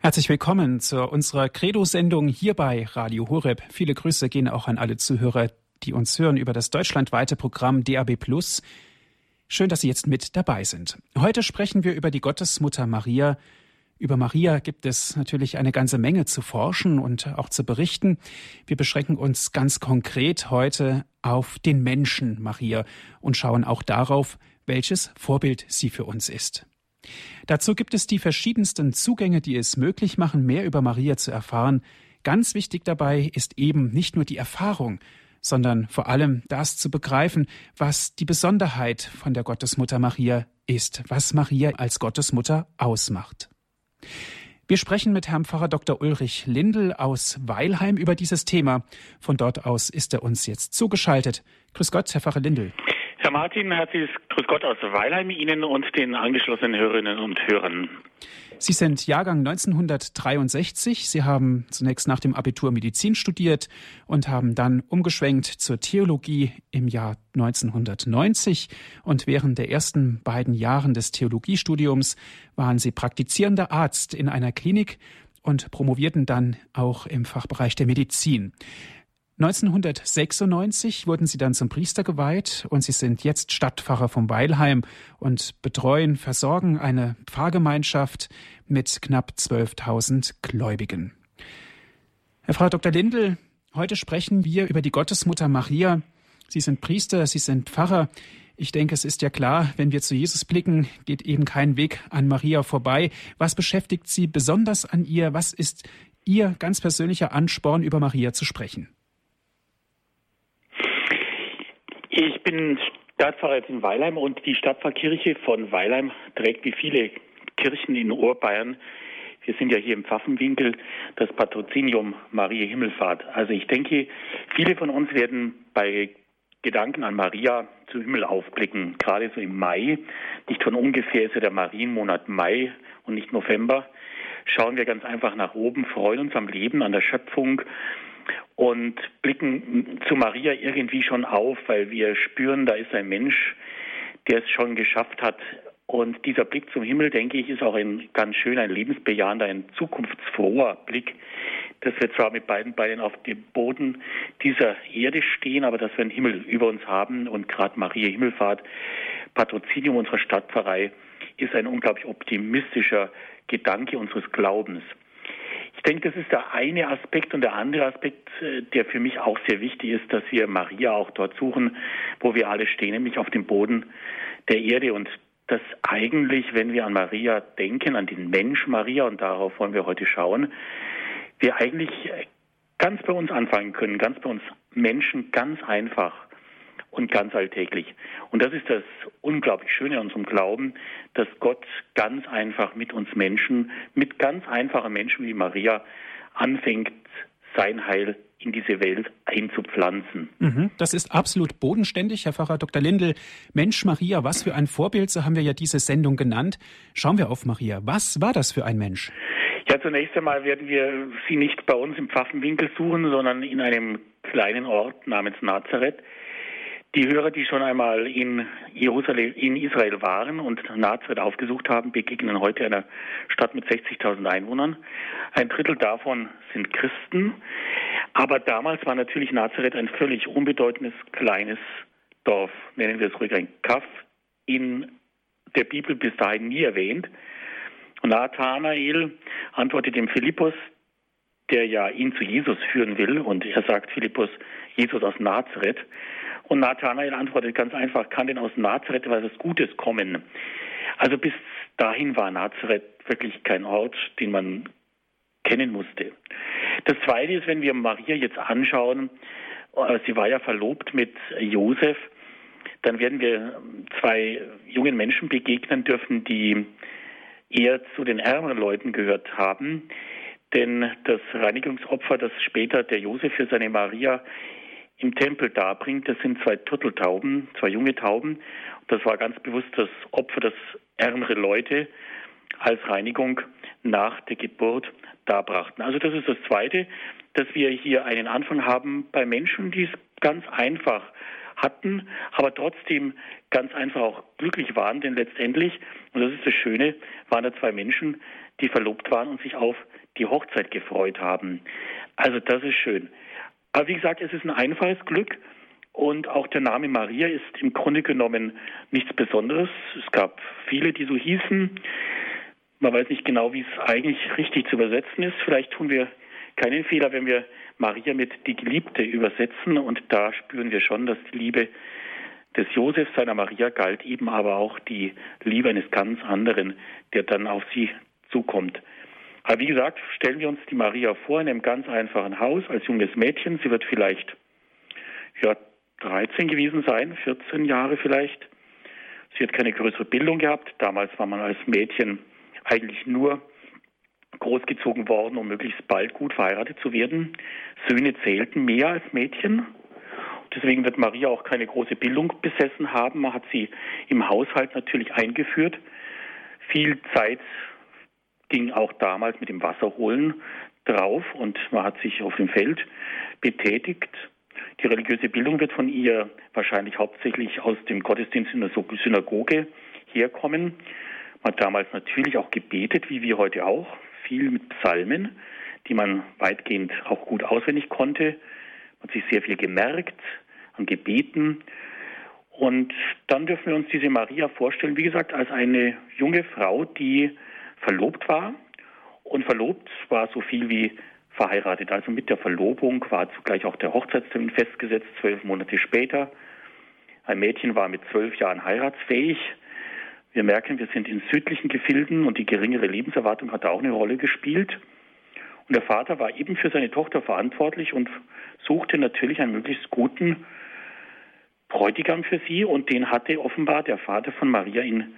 Herzlich willkommen zu unserer Credo-Sendung hier bei Radio Horeb. Viele Grüße gehen auch an alle Zuhörer, die uns hören über das deutschlandweite Programm DAB+. Schön, dass Sie jetzt mit dabei sind. Heute sprechen wir über die Gottesmutter Maria. Über Maria gibt es natürlich eine ganze Menge zu forschen und auch zu berichten. Wir beschränken uns ganz konkret heute auf den Menschen Maria und schauen auch darauf, welches Vorbild sie für uns ist. Dazu gibt es die verschiedensten Zugänge, die es möglich machen, mehr über Maria zu erfahren. Ganz wichtig dabei ist eben nicht nur die Erfahrung, sondern vor allem das zu begreifen, was die Besonderheit von der Gottesmutter Maria ist, was Maria als Gottesmutter ausmacht. Wir sprechen mit Herrn Pfarrer Dr. Ulrich Lindel aus Weilheim über dieses Thema. Von dort aus ist er uns jetzt zugeschaltet. Grüß Gott, Herr Pfarrer Lindel. Herr Martin, herzliches Grüß Gott aus Weilheim Ihnen und den angeschlossenen Hörerinnen und Hörern. Sie sind Jahrgang 1963. Sie haben zunächst nach dem Abitur Medizin studiert und haben dann umgeschwenkt zur Theologie im Jahr 1990. Und während der ersten beiden Jahren des Theologiestudiums waren Sie praktizierender Arzt in einer Klinik und promovierten dann auch im Fachbereich der Medizin. 1996 wurden Sie dann zum Priester geweiht und Sie sind jetzt Stadtpfarrer vom Weilheim und betreuen, versorgen eine Pfarrgemeinschaft mit knapp 12.000 Gläubigen. Herr Frau Dr. Lindel, heute sprechen wir über die Gottesmutter Maria. Sie sind Priester, Sie sind Pfarrer. Ich denke, es ist ja klar, wenn wir zu Jesus blicken, geht eben kein Weg an Maria vorbei. Was beschäftigt Sie besonders an ihr? Was ist Ihr ganz persönlicher Ansporn, über Maria zu sprechen? Ich bin Stadtpfarrer jetzt in Weilheim und die Stadtpfarrkirche von Weilheim trägt wie viele Kirchen in Oberbayern wir sind ja hier im Pfaffenwinkel, das Patrozinium Maria Himmelfahrt. Also ich denke, viele von uns werden bei Gedanken an Maria zum Himmel aufblicken, gerade so im Mai. Nicht von ungefähr ist ja der Marienmonat Mai und nicht November. Schauen wir ganz einfach nach oben, freuen uns am Leben, an der Schöpfung, und blicken zu Maria irgendwie schon auf, weil wir spüren, da ist ein Mensch, der es schon geschafft hat. Und dieser Blick zum Himmel, denke ich, ist auch ein ganz schön, ein lebensbejahender, ein zukunftsfroher Blick, dass wir zwar mit beiden Beinen auf dem Boden dieser Erde stehen, aber dass wir einen Himmel über uns haben. Und gerade Maria Himmelfahrt, Patrozinium unserer Stadtpfarrei, ist ein unglaublich optimistischer Gedanke unseres Glaubens. Ich denke, das ist der eine Aspekt und der andere Aspekt, äh, der für mich auch sehr wichtig ist, dass wir Maria auch dort suchen, wo wir alle stehen, nämlich auf dem Boden der Erde. Und dass eigentlich, wenn wir an Maria denken, an den Mensch Maria, und darauf wollen wir heute schauen, wir eigentlich ganz bei uns anfangen können, ganz bei uns Menschen ganz einfach und ganz alltäglich. Und das ist das unglaublich Schöne an unserem Glauben, dass Gott ganz einfach mit uns Menschen, mit ganz einfachen Menschen wie Maria anfängt, sein Heil in diese Welt einzupflanzen. Mhm, das ist absolut bodenständig, Herr Pfarrer Dr. Lindel. Mensch Maria, was für ein Vorbild, so haben wir ja diese Sendung genannt. Schauen wir auf Maria. Was war das für ein Mensch? Ja, zunächst einmal werden wir sie nicht bei uns im Pfaffenwinkel suchen, sondern in einem kleinen Ort namens Nazareth. Die Hörer, die schon einmal in Jerusalem, in Israel waren und Nazareth aufgesucht haben, begegnen heute einer Stadt mit 60.000 Einwohnern. Ein Drittel davon sind Christen. Aber damals war natürlich Nazareth ein völlig unbedeutendes kleines Dorf, nennen wir es ruhig ein Kaff, in der Bibel bis dahin nie erwähnt. Und Nathanael antwortet dem Philippus, der ja ihn zu Jesus führen will, und er sagt Philippus, Jesus aus Nazareth. Und Nathanael antwortet ganz einfach, kann denn aus Nazareth etwas Gutes kommen? Also bis dahin war Nazareth wirklich kein Ort, den man kennen musste. Das Zweite ist, wenn wir Maria jetzt anschauen, äh, sie war ja verlobt mit Josef, dann werden wir zwei jungen Menschen begegnen dürfen, die eher zu den ärmeren Leuten gehört haben. Denn das Reinigungsopfer, das später der Josef für seine Maria im Tempel darbringt, das sind zwei Turteltauben, zwei junge Tauben. Das war ganz bewusst das Opfer, das ärmere Leute als Reinigung nach der Geburt darbrachten. Also das ist das Zweite, dass wir hier einen Anfang haben bei Menschen, die es ganz einfach hatten, aber trotzdem ganz einfach auch glücklich waren, denn letztendlich, und das ist das Schöne, waren da zwei Menschen, die verlobt waren und sich auf die Hochzeit gefreut haben. Also das ist schön. Aber wie gesagt, es ist ein einfaches Glück und auch der Name Maria ist im Grunde genommen nichts Besonderes. Es gab viele, die so hießen. Man weiß nicht genau, wie es eigentlich richtig zu übersetzen ist. Vielleicht tun wir keinen Fehler, wenn wir Maria mit die Geliebte übersetzen. Und da spüren wir schon, dass die Liebe des Josef seiner Maria galt, eben aber auch die Liebe eines ganz anderen, der dann auf sie zukommt. Aber wie gesagt, stellen wir uns die Maria vor in einem ganz einfachen Haus als junges Mädchen. Sie wird vielleicht ja, 13 gewesen sein, 14 Jahre vielleicht. Sie hat keine größere Bildung gehabt. Damals war man als Mädchen eigentlich nur großgezogen worden, um möglichst bald gut verheiratet zu werden. Söhne zählten mehr als Mädchen. Deswegen wird Maria auch keine große Bildung besessen haben. Man hat sie im Haushalt natürlich eingeführt. Viel Zeit ging auch damals mit dem Wasserholen drauf und man hat sich auf dem Feld betätigt. Die religiöse Bildung wird von ihr wahrscheinlich hauptsächlich aus dem Gottesdienst in der Synagoge herkommen. Man hat damals natürlich auch gebetet, wie wir heute auch, viel mit Psalmen, die man weitgehend auch gut auswendig konnte. Man hat sich sehr viel gemerkt an Gebeten. Und dann dürfen wir uns diese Maria vorstellen, wie gesagt, als eine junge Frau, die verlobt war. Und verlobt war so viel wie verheiratet. Also mit der Verlobung war zugleich auch der Hochzeitstermin festgesetzt, zwölf Monate später. Ein Mädchen war mit zwölf Jahren heiratsfähig. Wir merken, wir sind in südlichen Gefilden und die geringere Lebenserwartung hat da auch eine Rolle gespielt. Und der Vater war eben für seine Tochter verantwortlich und suchte natürlich einen möglichst guten Bräutigam für sie und den hatte offenbar der Vater von Maria in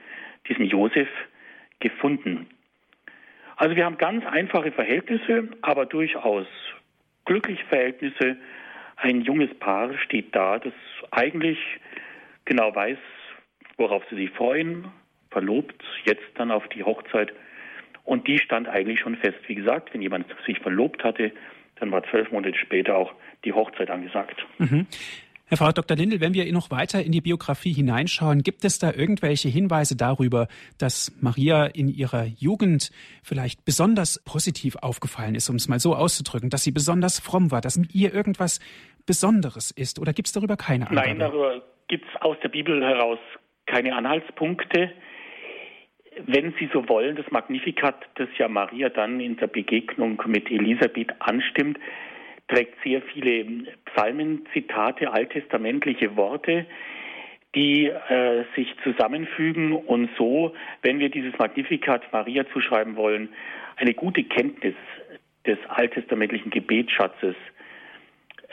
diesem Josef gefunden. Also wir haben ganz einfache Verhältnisse, aber durchaus glückliche Verhältnisse. Ein junges Paar steht da, das eigentlich genau weiß, worauf sie sich freuen, verlobt, jetzt dann auf die Hochzeit. Und die stand eigentlich schon fest. Wie gesagt, wenn jemand sich verlobt hatte, dann war zwölf Monate später auch die Hochzeit angesagt. Mhm. Herr Frau Dr. Lindel, wenn wir noch weiter in die Biografie hineinschauen, gibt es da irgendwelche Hinweise darüber, dass Maria in ihrer Jugend vielleicht besonders positiv aufgefallen ist, um es mal so auszudrücken, dass sie besonders fromm war, dass mit ihr irgendwas Besonderes ist? Oder gibt es darüber keine Angabe? Nein, darüber gibt es aus der Bibel heraus keine Anhaltspunkte. Wenn Sie so wollen, das Magnificat, das ja Maria dann in der Begegnung mit Elisabeth anstimmt, trägt sehr viele Psalmenzitate, alttestamentliche Worte, die äh, sich zusammenfügen und so, wenn wir dieses Magnificat Maria zuschreiben wollen, eine gute Kenntnis des alttestamentlichen Gebetsschatzes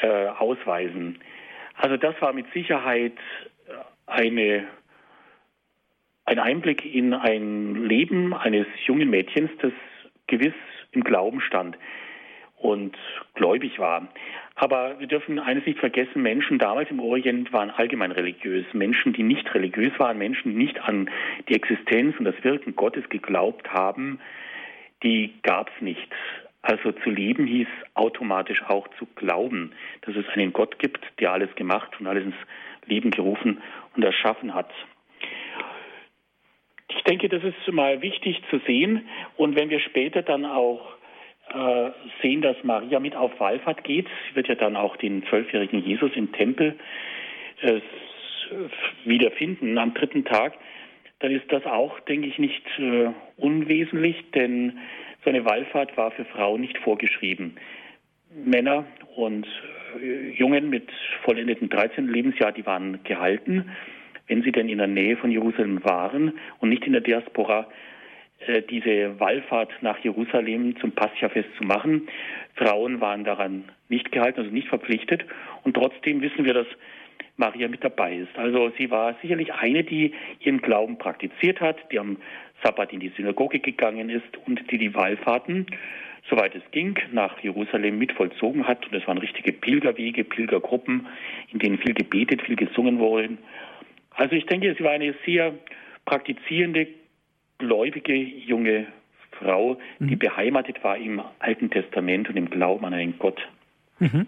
äh, ausweisen. Also das war mit Sicherheit eine, ein Einblick in ein Leben eines jungen Mädchens, das gewiss im Glauben stand und gläubig war. Aber wir dürfen eines nicht vergessen, Menschen damals im Orient waren allgemein religiös. Menschen, die nicht religiös waren, Menschen, die nicht an die Existenz und das Wirken Gottes geglaubt haben, die gab es nicht. Also zu leben hieß automatisch auch zu glauben, dass es einen Gott gibt, der alles gemacht und alles ins Leben gerufen und erschaffen hat. Ich denke, das ist mal wichtig zu sehen. Und wenn wir später dann auch äh, sehen, dass Maria mit auf Wallfahrt geht. Sie wird ja dann auch den zwölfjährigen Jesus im Tempel äh, wiederfinden am dritten Tag. Dann ist das auch, denke ich, nicht äh, unwesentlich, denn so eine Wallfahrt war für Frauen nicht vorgeschrieben. Männer und äh, Jungen mit vollendeten 13. Lebensjahr, die waren gehalten, wenn sie denn in der Nähe von Jerusalem waren und nicht in der Diaspora, diese Wallfahrt nach Jerusalem zum Pascha-Fest zu machen. Frauen waren daran nicht gehalten, also nicht verpflichtet. Und trotzdem wissen wir, dass Maria mit dabei ist. Also sie war sicherlich eine, die ihren Glauben praktiziert hat, die am Sabbat in die Synagoge gegangen ist und die die Wallfahrten, soweit es ging, nach Jerusalem mit vollzogen hat. Und es waren richtige Pilgerwege, Pilgergruppen, in denen viel gebetet, viel gesungen wurde. Also ich denke, sie war eine sehr praktizierende, gläubige junge Frau, die mhm. beheimatet war im Alten Testament und im Glauben an einen Gott. Mhm.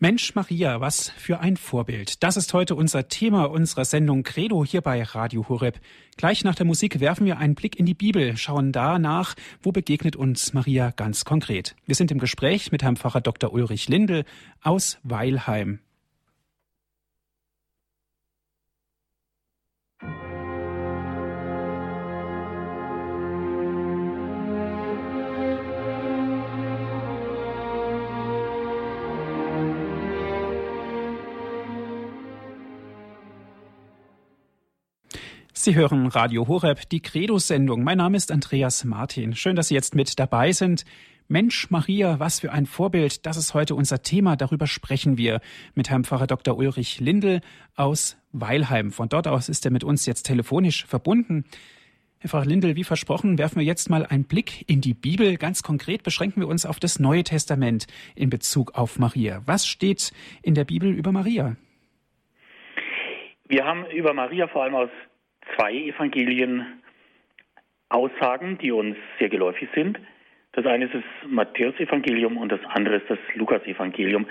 Mensch Maria, was für ein Vorbild. Das ist heute unser Thema unserer Sendung Credo hier bei Radio Horeb. Gleich nach der Musik werfen wir einen Blick in die Bibel, schauen da nach, wo begegnet uns Maria ganz konkret. Wir sind im Gespräch mit Herrn Pfarrer Dr. Ulrich Lindel aus Weilheim. Sie hören Radio Horeb, die Credo-Sendung. Mein Name ist Andreas Martin. Schön, dass Sie jetzt mit dabei sind. Mensch, Maria, was für ein Vorbild. Das ist heute unser Thema. Darüber sprechen wir mit Herrn Pfarrer Dr. Ulrich Lindel aus Weilheim. Von dort aus ist er mit uns jetzt telefonisch verbunden. Herr Pfarrer Lindel, wie versprochen, werfen wir jetzt mal einen Blick in die Bibel. Ganz konkret beschränken wir uns auf das Neue Testament in Bezug auf Maria. Was steht in der Bibel über Maria? Wir haben über Maria vor allem aus zwei Evangelien Aussagen, die uns sehr geläufig sind. Das eine ist das Matthäusevangelium und das andere ist das Lukasevangelium.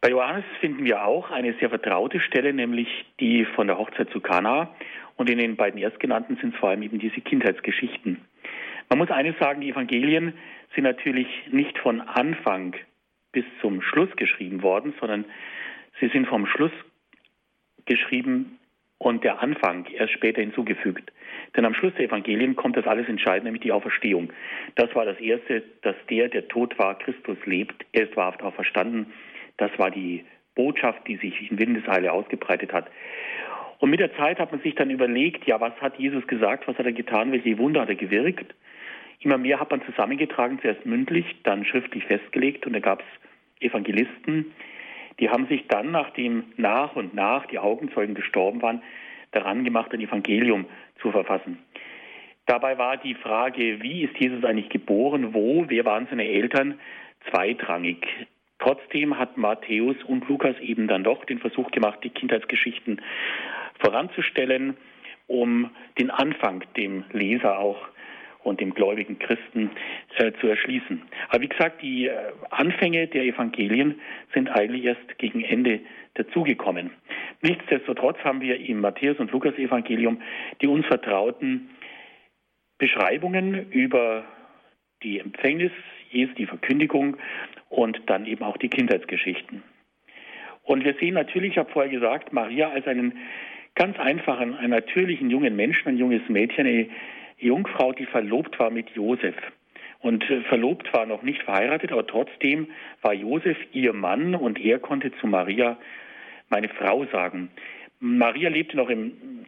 Bei Johannes finden wir auch eine sehr vertraute Stelle, nämlich die von der Hochzeit zu Kana. Und in den beiden erstgenannten sind es vor allem eben diese Kindheitsgeschichten. Man muss eines sagen, die Evangelien sind natürlich nicht von Anfang bis zum Schluss geschrieben worden, sondern sie sind vom Schluss geschrieben und der Anfang erst später hinzugefügt. Denn am Schluss der Evangelien kommt das alles entscheidend, nämlich die Auferstehung. Das war das Erste, dass der, der tot war, Christus lebt. Er ist wahrhaft auferstanden. Das war die Botschaft, die sich in Windeseile ausgebreitet hat. Und mit der Zeit hat man sich dann überlegt, ja, was hat Jesus gesagt, was hat er getan, welche Wunder hat er gewirkt. Immer mehr hat man zusammengetragen, zuerst mündlich, dann schriftlich festgelegt und da gab es Evangelisten, die haben sich dann, nachdem nach und nach die Augenzeugen gestorben waren, daran gemacht, ein Evangelium zu verfassen. Dabei war die Frage, wie ist Jesus eigentlich geboren, wo, wer waren seine Eltern, zweitrangig. Trotzdem hat Matthäus und Lukas eben dann doch den Versuch gemacht, die Kindheitsgeschichten voranzustellen, um den Anfang dem Leser auch und dem gläubigen Christen äh, zu erschließen. Aber wie gesagt, die äh, Anfänge der Evangelien sind eigentlich erst gegen Ende dazugekommen. Nichtsdestotrotz haben wir im Matthäus- und Lukas-Evangelium die uns vertrauten Beschreibungen über die Empfängnis Jesu, die Verkündigung und dann eben auch die Kindheitsgeschichten. Und wir sehen natürlich, ich habe vorher gesagt, Maria als einen ganz einfachen, einen natürlichen jungen Menschen, ein junges Mädchen, eine Jungfrau, die verlobt war mit Josef. Und äh, verlobt war noch nicht verheiratet, aber trotzdem war Josef ihr Mann und er konnte zu Maria meine Frau sagen. Maria lebte noch in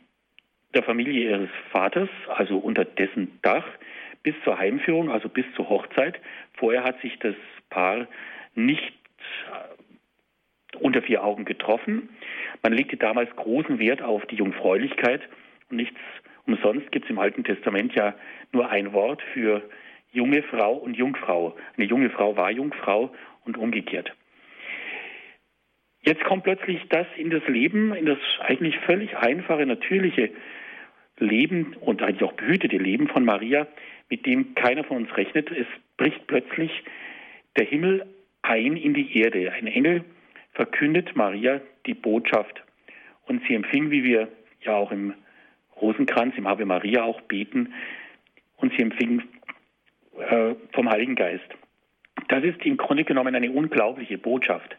der Familie ihres Vaters, also unter dessen Dach, bis zur Heimführung, also bis zur Hochzeit. Vorher hat sich das Paar nicht äh, unter vier Augen getroffen. Man legte damals großen Wert auf die Jungfräulichkeit und nichts Umsonst gibt es im Alten Testament ja nur ein Wort für junge Frau und Jungfrau. Eine junge Frau war Jungfrau und umgekehrt. Jetzt kommt plötzlich das in das Leben, in das eigentlich völlig einfache, natürliche Leben und eigentlich auch behütete Leben von Maria, mit dem keiner von uns rechnet. Es bricht plötzlich der Himmel ein in die Erde. Ein Engel verkündet Maria die Botschaft und sie empfing, wie wir ja auch im Rosenkranz, im Ave Maria auch beten und sie empfingen äh, vom Heiligen Geist. Das ist im Grunde genommen eine unglaubliche Botschaft.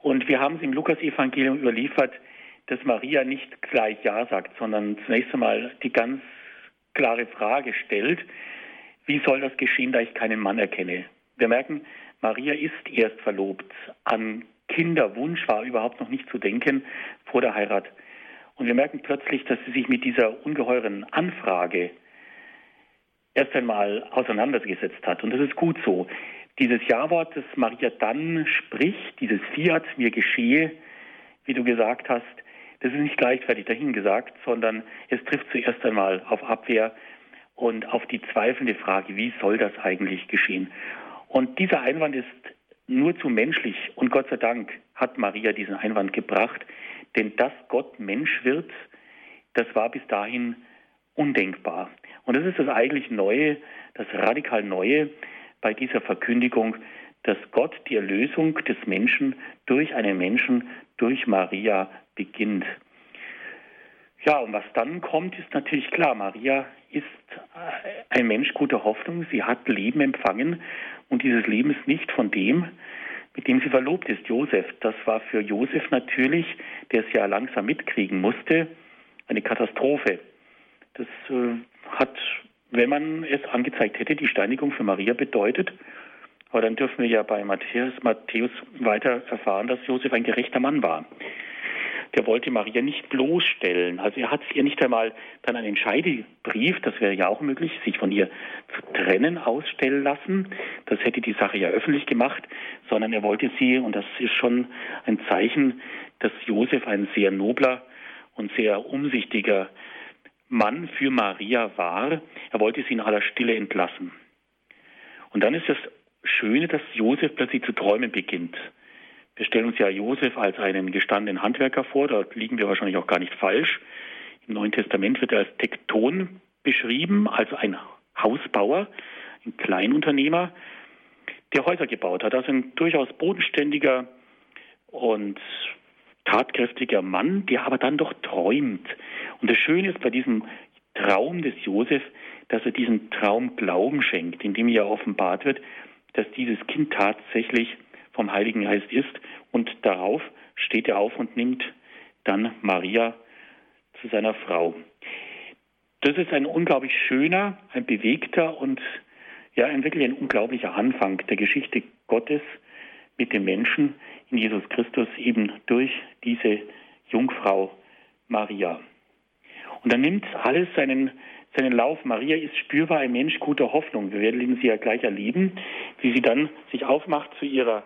Und wir haben es im Lukas-Evangelium überliefert, dass Maria nicht gleich Ja sagt, sondern zunächst einmal die ganz klare Frage stellt, wie soll das geschehen, da ich keinen Mann erkenne? Wir merken, Maria ist erst verlobt. An Kinderwunsch war überhaupt noch nicht zu denken vor der Heirat. Und wir merken plötzlich, dass sie sich mit dieser ungeheuren Anfrage erst einmal auseinandergesetzt hat. Und das ist gut so. Dieses Ja-Wort, das Maria dann spricht, dieses Fiat mir geschehe, wie du gesagt hast, das ist nicht leichtfertig dahingesagt, sondern es trifft zuerst einmal auf Abwehr und auf die zweifelnde Frage, wie soll das eigentlich geschehen? Und dieser Einwand ist nur zu menschlich und Gott sei Dank hat Maria diesen Einwand gebracht, denn dass Gott Mensch wird, das war bis dahin undenkbar. Und das ist das eigentlich Neue, das radikal Neue bei dieser Verkündigung, dass Gott die Erlösung des Menschen durch einen Menschen, durch Maria beginnt. Ja, und was dann kommt, ist natürlich klar. Maria ist äh, ein Mensch guter Hoffnung. Sie hat Leben empfangen und dieses Leben ist nicht von dem, mit dem sie verlobt ist, Josef. Das war für Josef natürlich, der es ja langsam mitkriegen musste, eine Katastrophe. Das äh, hat, wenn man es angezeigt hätte, die Steinigung für Maria bedeutet. Aber dann dürfen wir ja bei Matthäus, Matthäus weiter erfahren, dass Josef ein gerechter Mann war. Der wollte Maria nicht bloßstellen. Also er hat ihr nicht einmal dann einen Scheidebrief, das wäre ja auch möglich, sich von ihr zu trennen, ausstellen lassen. Das hätte die Sache ja öffentlich gemacht, sondern er wollte sie, und das ist schon ein Zeichen, dass Josef ein sehr nobler und sehr umsichtiger Mann für Maria war. Er wollte sie in aller Stille entlassen. Und dann ist das Schöne, dass Josef plötzlich zu träumen beginnt. Wir stellen uns ja Josef als einen gestandenen Handwerker vor, da liegen wir wahrscheinlich auch gar nicht falsch. Im Neuen Testament wird er als Tekton beschrieben, also ein Hausbauer, ein Kleinunternehmer, der Häuser gebaut hat. Also ein durchaus bodenständiger und tatkräftiger Mann, der aber dann doch träumt. Und das Schöne ist bei diesem Traum des Josef, dass er diesem Traum Glauben schenkt, indem ja offenbart wird, dass dieses Kind tatsächlich vom Heiligen Geist ist. Und darauf steht er auf und nimmt dann Maria zu seiner Frau. Das ist ein unglaublich schöner, ein bewegter und ja, ein wirklich ein unglaublicher Anfang der Geschichte Gottes mit dem Menschen in Jesus Christus eben durch diese Jungfrau Maria. Und dann nimmt alles seinen, seinen Lauf. Maria ist spürbar ein Mensch guter Hoffnung. Wir werden sie ja gleich erleben, wie sie dann sich aufmacht zu ihrer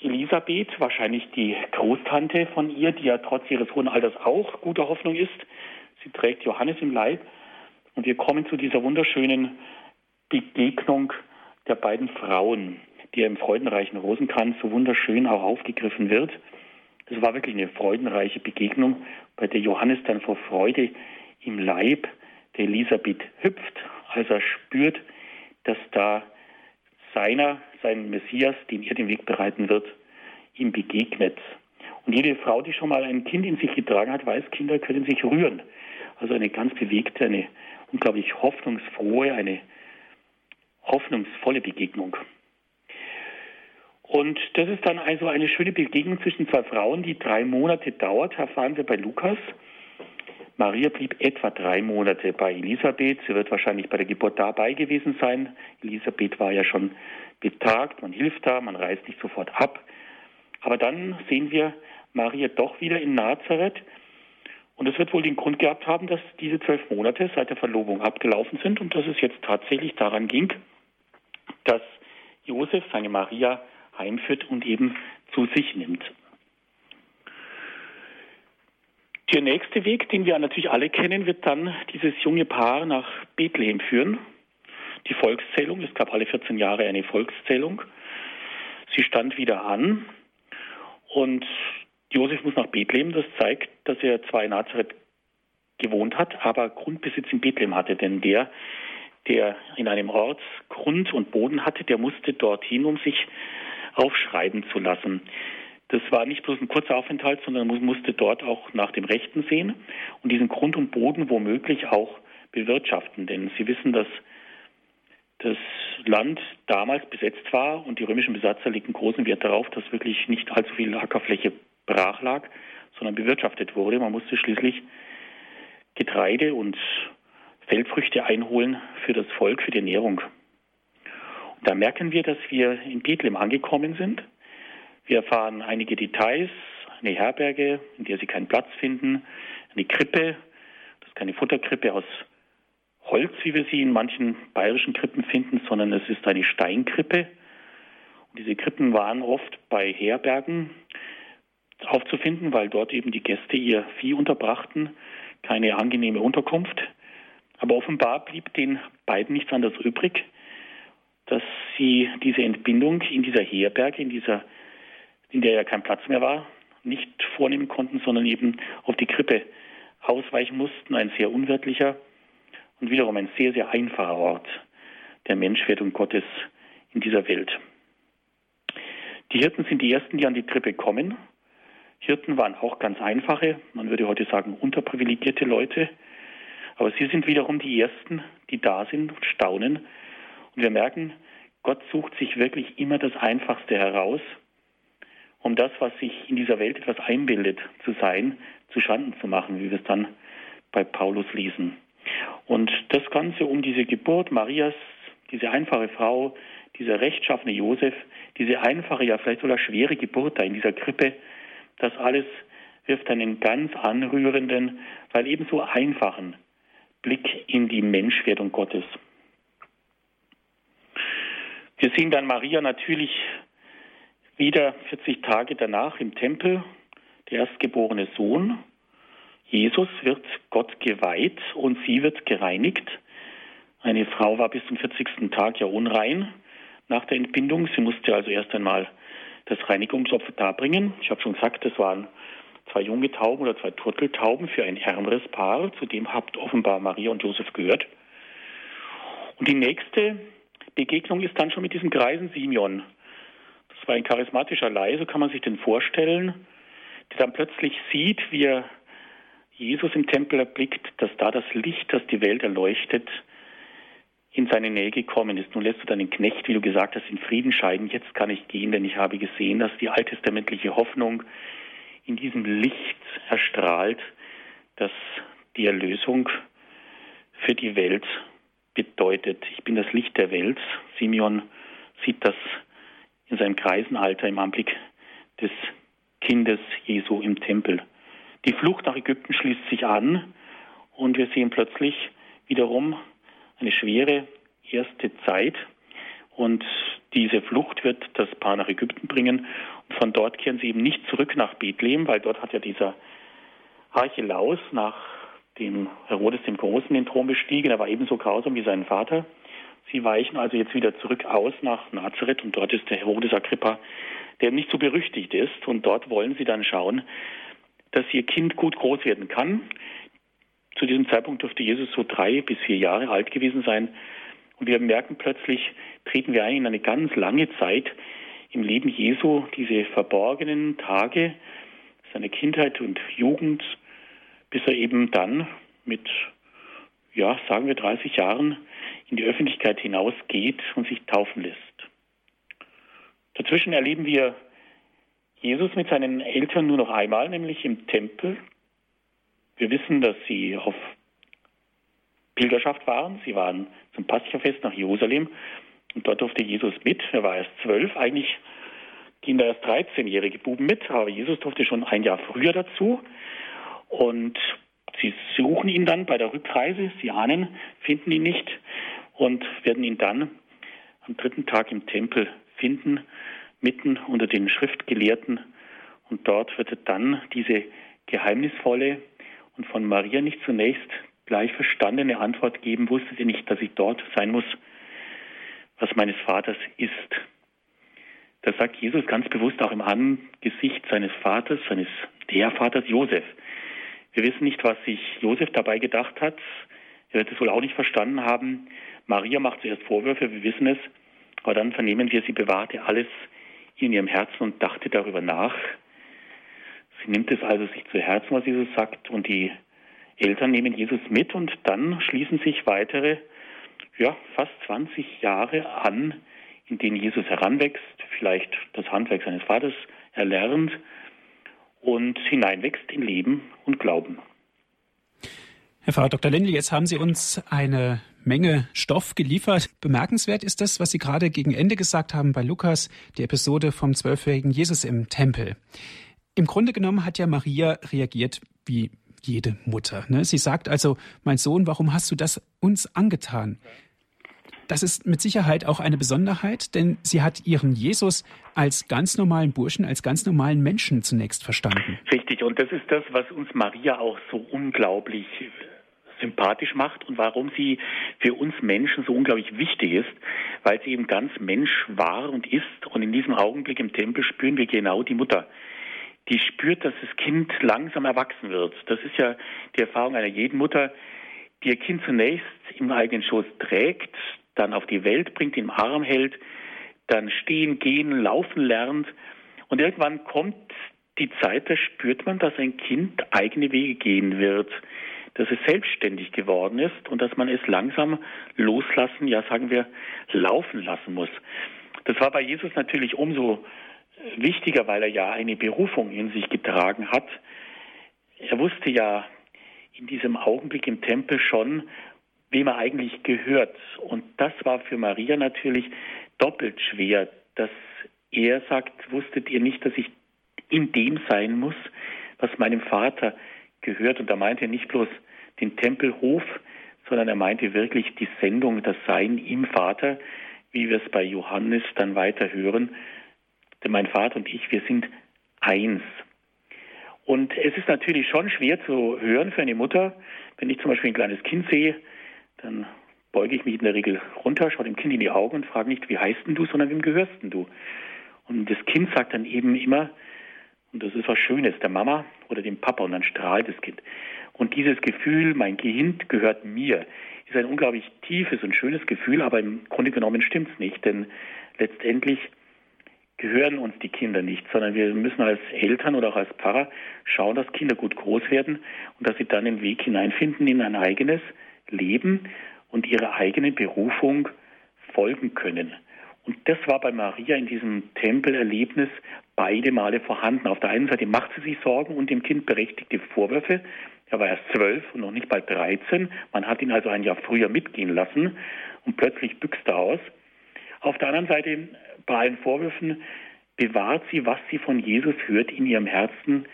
Elisabeth, wahrscheinlich die Großtante von ihr, die ja trotz ihres hohen Alters auch guter Hoffnung ist. Sie trägt Johannes im Leib. Und wir kommen zu dieser wunderschönen Begegnung der beiden Frauen, die ja im freudenreichen Rosenkranz so wunderschön auch aufgegriffen wird. Es war wirklich eine freudenreiche Begegnung, bei der Johannes dann vor Freude im Leib der Elisabeth hüpft, als er spürt, dass da seiner, sein Messias, dem er den Weg bereiten wird, ihm begegnet. Und jede Frau, die schon mal ein Kind in sich getragen hat, weiß, Kinder können sich rühren. Also eine ganz bewegte, eine unglaublich hoffnungsfrohe, eine hoffnungsvolle Begegnung. Und das ist dann also eine schöne Begegnung zwischen zwei Frauen, die drei Monate dauert, erfahren wir bei Lukas. Maria blieb etwa drei Monate bei Elisabeth. Sie wird wahrscheinlich bei der Geburt dabei gewesen sein. Elisabeth war ja schon betagt, man hilft da, man reist nicht sofort ab. Aber dann sehen wir Maria doch wieder in Nazareth. Und es wird wohl den Grund gehabt haben, dass diese zwölf Monate seit der Verlobung abgelaufen sind und dass es jetzt tatsächlich daran ging, dass Josef seine Maria heimführt und eben zu sich nimmt. Der nächste Weg, den wir natürlich alle kennen, wird dann dieses junge Paar nach Bethlehem führen. Die Volkszählung, es gab alle 14 Jahre eine Volkszählung. Sie stand wieder an und Josef muss nach Bethlehem. Das zeigt, dass er zwar in Nazareth gewohnt hat, aber Grundbesitz in Bethlehem hatte. Denn der, der in einem Ort Grund und Boden hatte, der musste dorthin, um sich aufschreiben zu lassen. Das war nicht bloß ein kurzer Aufenthalt, sondern man musste dort auch nach dem Rechten sehen und diesen Grund und Boden womöglich auch bewirtschaften. Denn Sie wissen, dass das Land damals besetzt war und die römischen Besatzer legten großen Wert darauf, dass wirklich nicht allzu viel Ackerfläche brach lag, sondern bewirtschaftet wurde. Man musste schließlich Getreide und Feldfrüchte einholen für das Volk, für die Ernährung. Und da merken wir, dass wir in Bethlehem angekommen sind wir erfahren einige Details, eine Herberge, in der sie keinen Platz finden, eine Krippe, das ist keine Futterkrippe aus Holz, wie wir sie in manchen bayerischen Krippen finden, sondern es ist eine Steinkrippe. Und diese Krippen waren oft bei Herbergen aufzufinden, weil dort eben die Gäste ihr Vieh unterbrachten, keine angenehme Unterkunft. Aber offenbar blieb den beiden nichts anderes übrig, dass sie diese Entbindung in dieser Herberge, in dieser in der ja kein Platz mehr war, nicht vornehmen konnten, sondern eben auf die Krippe ausweichen mussten. Ein sehr unwirtlicher und wiederum ein sehr, sehr einfacher Ort der Menschwerdung Gottes in dieser Welt. Die Hirten sind die ersten, die an die Krippe kommen. Hirten waren auch ganz einfache, man würde heute sagen unterprivilegierte Leute. Aber sie sind wiederum die ersten, die da sind und staunen. Und wir merken, Gott sucht sich wirklich immer das Einfachste heraus, um das, was sich in dieser Welt etwas einbildet zu sein, zu Schanden zu machen, wie wir es dann bei Paulus lesen. Und das Ganze um diese Geburt Marias, diese einfache Frau, dieser rechtschaffene Josef, diese einfache, ja vielleicht sogar schwere Geburt da in dieser Krippe, das alles wirft einen ganz anrührenden, weil ebenso einfachen Blick in die Menschwerdung Gottes. Wir sehen dann Maria natürlich wieder 40 Tage danach im Tempel, der erstgeborene Sohn. Jesus wird Gott geweiht und sie wird gereinigt. Eine Frau war bis zum 40. Tag ja unrein nach der Entbindung. Sie musste also erst einmal das Reinigungsopfer darbringen. Ich habe schon gesagt, das waren zwei junge Tauben oder zwei Turteltauben für ein ärmeres Paar. Zu dem habt offenbar Maria und Josef gehört. Und die nächste Begegnung ist dann schon mit diesem greisen Simeon. War ein charismatischer Laie, so kann man sich den vorstellen, der dann plötzlich sieht, wie er Jesus im Tempel erblickt, dass da das Licht, das die Welt erleuchtet, in seine Nähe gekommen ist. Nun lässt du deinen Knecht, wie du gesagt hast, in Frieden scheiden. Jetzt kann ich gehen, denn ich habe gesehen, dass die alttestamentliche Hoffnung in diesem Licht erstrahlt, das die Erlösung für die Welt bedeutet. Ich bin das Licht der Welt. Simeon sieht das in seinem Kreisenalter im Anblick des Kindes Jesu im Tempel. Die Flucht nach Ägypten schließt sich an und wir sehen plötzlich wiederum eine schwere erste Zeit. Und diese Flucht wird das Paar nach Ägypten bringen. Und von dort kehren sie eben nicht zurück nach Bethlehem, weil dort hat ja dieser Archelaus nach dem Herodes dem Großen den Thron bestiegen. Er war ebenso grausam wie sein Vater. Sie weichen also jetzt wieder zurück aus nach Nazareth und dort ist der Herodes Agrippa, der nicht so berüchtigt ist. Und dort wollen sie dann schauen, dass ihr Kind gut groß werden kann. Zu diesem Zeitpunkt dürfte Jesus so drei bis vier Jahre alt gewesen sein. Und wir merken plötzlich, treten wir ein in eine ganz lange Zeit im Leben Jesu, diese verborgenen Tage seiner Kindheit und Jugend, bis er eben dann mit, ja, sagen wir 30 Jahren in die Öffentlichkeit hinausgeht und sich taufen lässt. Dazwischen erleben wir Jesus mit seinen Eltern nur noch einmal, nämlich im Tempel. Wir wissen, dass sie auf Pilgerschaft waren. Sie waren zum Paschafest nach Jerusalem und dort durfte Jesus mit. Er war erst zwölf. Eigentlich gehen da erst 13-jährige Buben mit, aber Jesus durfte schon ein Jahr früher dazu. Und sie suchen ihn dann bei der Rückreise. Sie ahnen, finden ihn nicht und werden ihn dann am dritten Tag im Tempel finden, mitten unter den Schriftgelehrten. Und dort wird er dann diese geheimnisvolle und von Maria nicht zunächst gleich verstandene Antwort geben, wusstet ihr nicht, dass ich dort sein muss, was meines Vaters ist. Das sagt Jesus ganz bewusst auch im Angesicht seines Vaters, seines der Vaters Josef. Wir wissen nicht, was sich Josef dabei gedacht hat. Er wird es wohl auch nicht verstanden haben. Maria macht zuerst Vorwürfe, wir wissen es, aber dann vernehmen wir, sie bewahrte alles in ihrem Herzen und dachte darüber nach. Sie nimmt es also sich zu Herzen, was Jesus sagt, und die Eltern nehmen Jesus mit und dann schließen sich weitere, ja, fast 20 Jahre an, in denen Jesus heranwächst, vielleicht das Handwerk seines Vaters erlernt und hineinwächst in Leben und Glauben. Herr Pfarrer Dr. Lendl, jetzt haben Sie uns eine Menge Stoff geliefert. Bemerkenswert ist das, was Sie gerade gegen Ende gesagt haben bei Lukas, die Episode vom zwölfjährigen Jesus im Tempel. Im Grunde genommen hat ja Maria reagiert wie jede Mutter. Ne? Sie sagt also, mein Sohn, warum hast du das uns angetan? Das ist mit Sicherheit auch eine Besonderheit, denn sie hat ihren Jesus als ganz normalen Burschen, als ganz normalen Menschen zunächst verstanden. Richtig, und das ist das, was uns Maria auch so unglaublich sympathisch macht und warum sie für uns Menschen so unglaublich wichtig ist, weil sie eben ganz Mensch war und ist. Und in diesem Augenblick im Tempel spüren wir genau die Mutter die spürt, dass das Kind langsam erwachsen wird. Das ist ja die Erfahrung einer jeden Mutter, die ihr Kind zunächst im eigenen Schoß trägt, dann auf die Welt bringt, im Arm hält, dann stehen, gehen, laufen lernt. Und irgendwann kommt die Zeit, da spürt man, dass ein Kind eigene Wege gehen wird, dass es selbstständig geworden ist und dass man es langsam loslassen, ja sagen wir, laufen lassen muss. Das war bei Jesus natürlich umso wichtiger, weil er ja eine Berufung in sich getragen hat. Er wusste ja in diesem Augenblick im Tempel schon, wem er eigentlich gehört. Und das war für Maria natürlich doppelt schwer, dass er sagt, wusstet ihr nicht, dass ich in dem sein muss, was meinem Vater gehört. Und er meinte nicht bloß den Tempelhof, sondern er meinte wirklich die Sendung, das Sein im Vater, wie wir es bei Johannes dann weiter hören. Denn mein Vater und ich, wir sind eins. Und es ist natürlich schon schwer zu hören für eine Mutter, wenn ich zum Beispiel ein kleines Kind sehe, dann beuge ich mich in der Regel runter, schaue dem Kind in die Augen und frage nicht, wie heißt denn du, sondern wem gehörst denn du? Und das Kind sagt dann eben immer, und das ist was Schönes, der Mama oder dem Papa und dann strahlt das Kind. Und dieses Gefühl, mein Kind gehört mir, ist ein unglaublich tiefes und schönes Gefühl, aber im Grunde genommen stimmt es nicht, denn letztendlich gehören uns die Kinder nicht, sondern wir müssen als Eltern oder auch als Pfarrer schauen, dass Kinder gut groß werden und dass sie dann den Weg hineinfinden in ein eigenes Leben und ihrer eigenen Berufung folgen können. Und das war bei Maria in diesem Tempelerlebnis beide Male vorhanden. Auf der einen Seite macht sie sich Sorgen und dem Kind berechtigte Vorwürfe. Er war erst zwölf und noch nicht bald dreizehn. Man hat ihn also ein Jahr früher mitgehen lassen und plötzlich büchst er aus. Auf der anderen Seite, bei allen Vorwürfen, bewahrt sie, was sie von Jesus hört in ihrem Herzen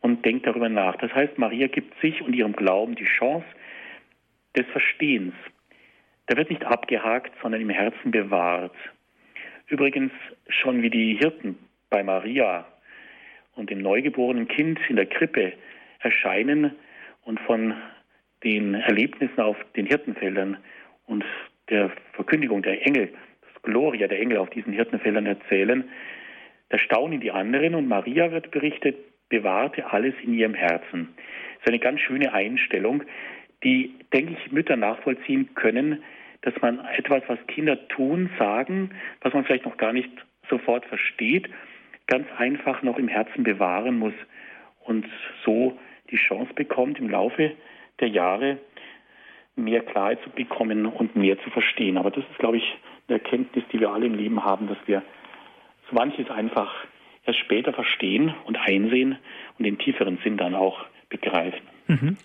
und denkt darüber nach. Das heißt, Maria gibt sich und ihrem Glauben die Chance des Verstehens. Der wird nicht abgehakt, sondern im Herzen bewahrt. Übrigens schon wie die Hirten bei Maria und dem neugeborenen Kind in der Krippe erscheinen und von den Erlebnissen auf den Hirtenfeldern und der Verkündigung der Engel, das Gloria der Engel auf diesen Hirtenfeldern erzählen, da staunen die anderen und Maria wird berichtet, bewahrte alles in ihrem Herzen. Das ist eine ganz schöne Einstellung, die, denke ich, Mütter nachvollziehen können, dass man etwas, was Kinder tun, sagen, was man vielleicht noch gar nicht sofort versteht, ganz einfach noch im Herzen bewahren muss und so die Chance bekommt, im Laufe der Jahre mehr Klarheit zu bekommen und mehr zu verstehen. Aber das ist, glaube ich, eine Erkenntnis, die wir alle im Leben haben, dass wir so manches einfach erst später verstehen und einsehen und den tieferen Sinn dann auch begreifen.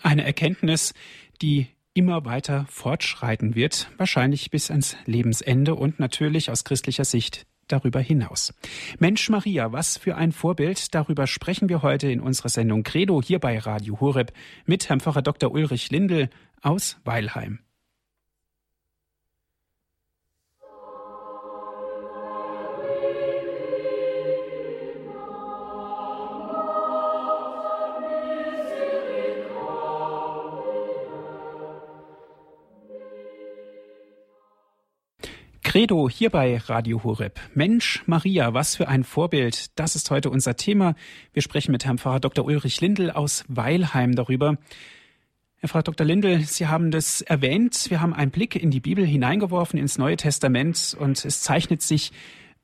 Eine Erkenntnis, die immer weiter fortschreiten wird, wahrscheinlich bis ans Lebensende und natürlich aus christlicher Sicht darüber hinaus. Mensch Maria, was für ein Vorbild, darüber sprechen wir heute in unserer Sendung Credo hier bei Radio Horeb mit Herrn Pfarrer Dr. Ulrich Lindel aus Weilheim. Credo hier bei Radio Horeb. Mensch, Maria, was für ein Vorbild. Das ist heute unser Thema. Wir sprechen mit Herrn Pfarrer Dr. Ulrich Lindel aus Weilheim darüber. Herr Pfarrer Dr. Lindel, Sie haben das erwähnt. Wir haben einen Blick in die Bibel hineingeworfen, ins Neue Testament und es zeichnet sich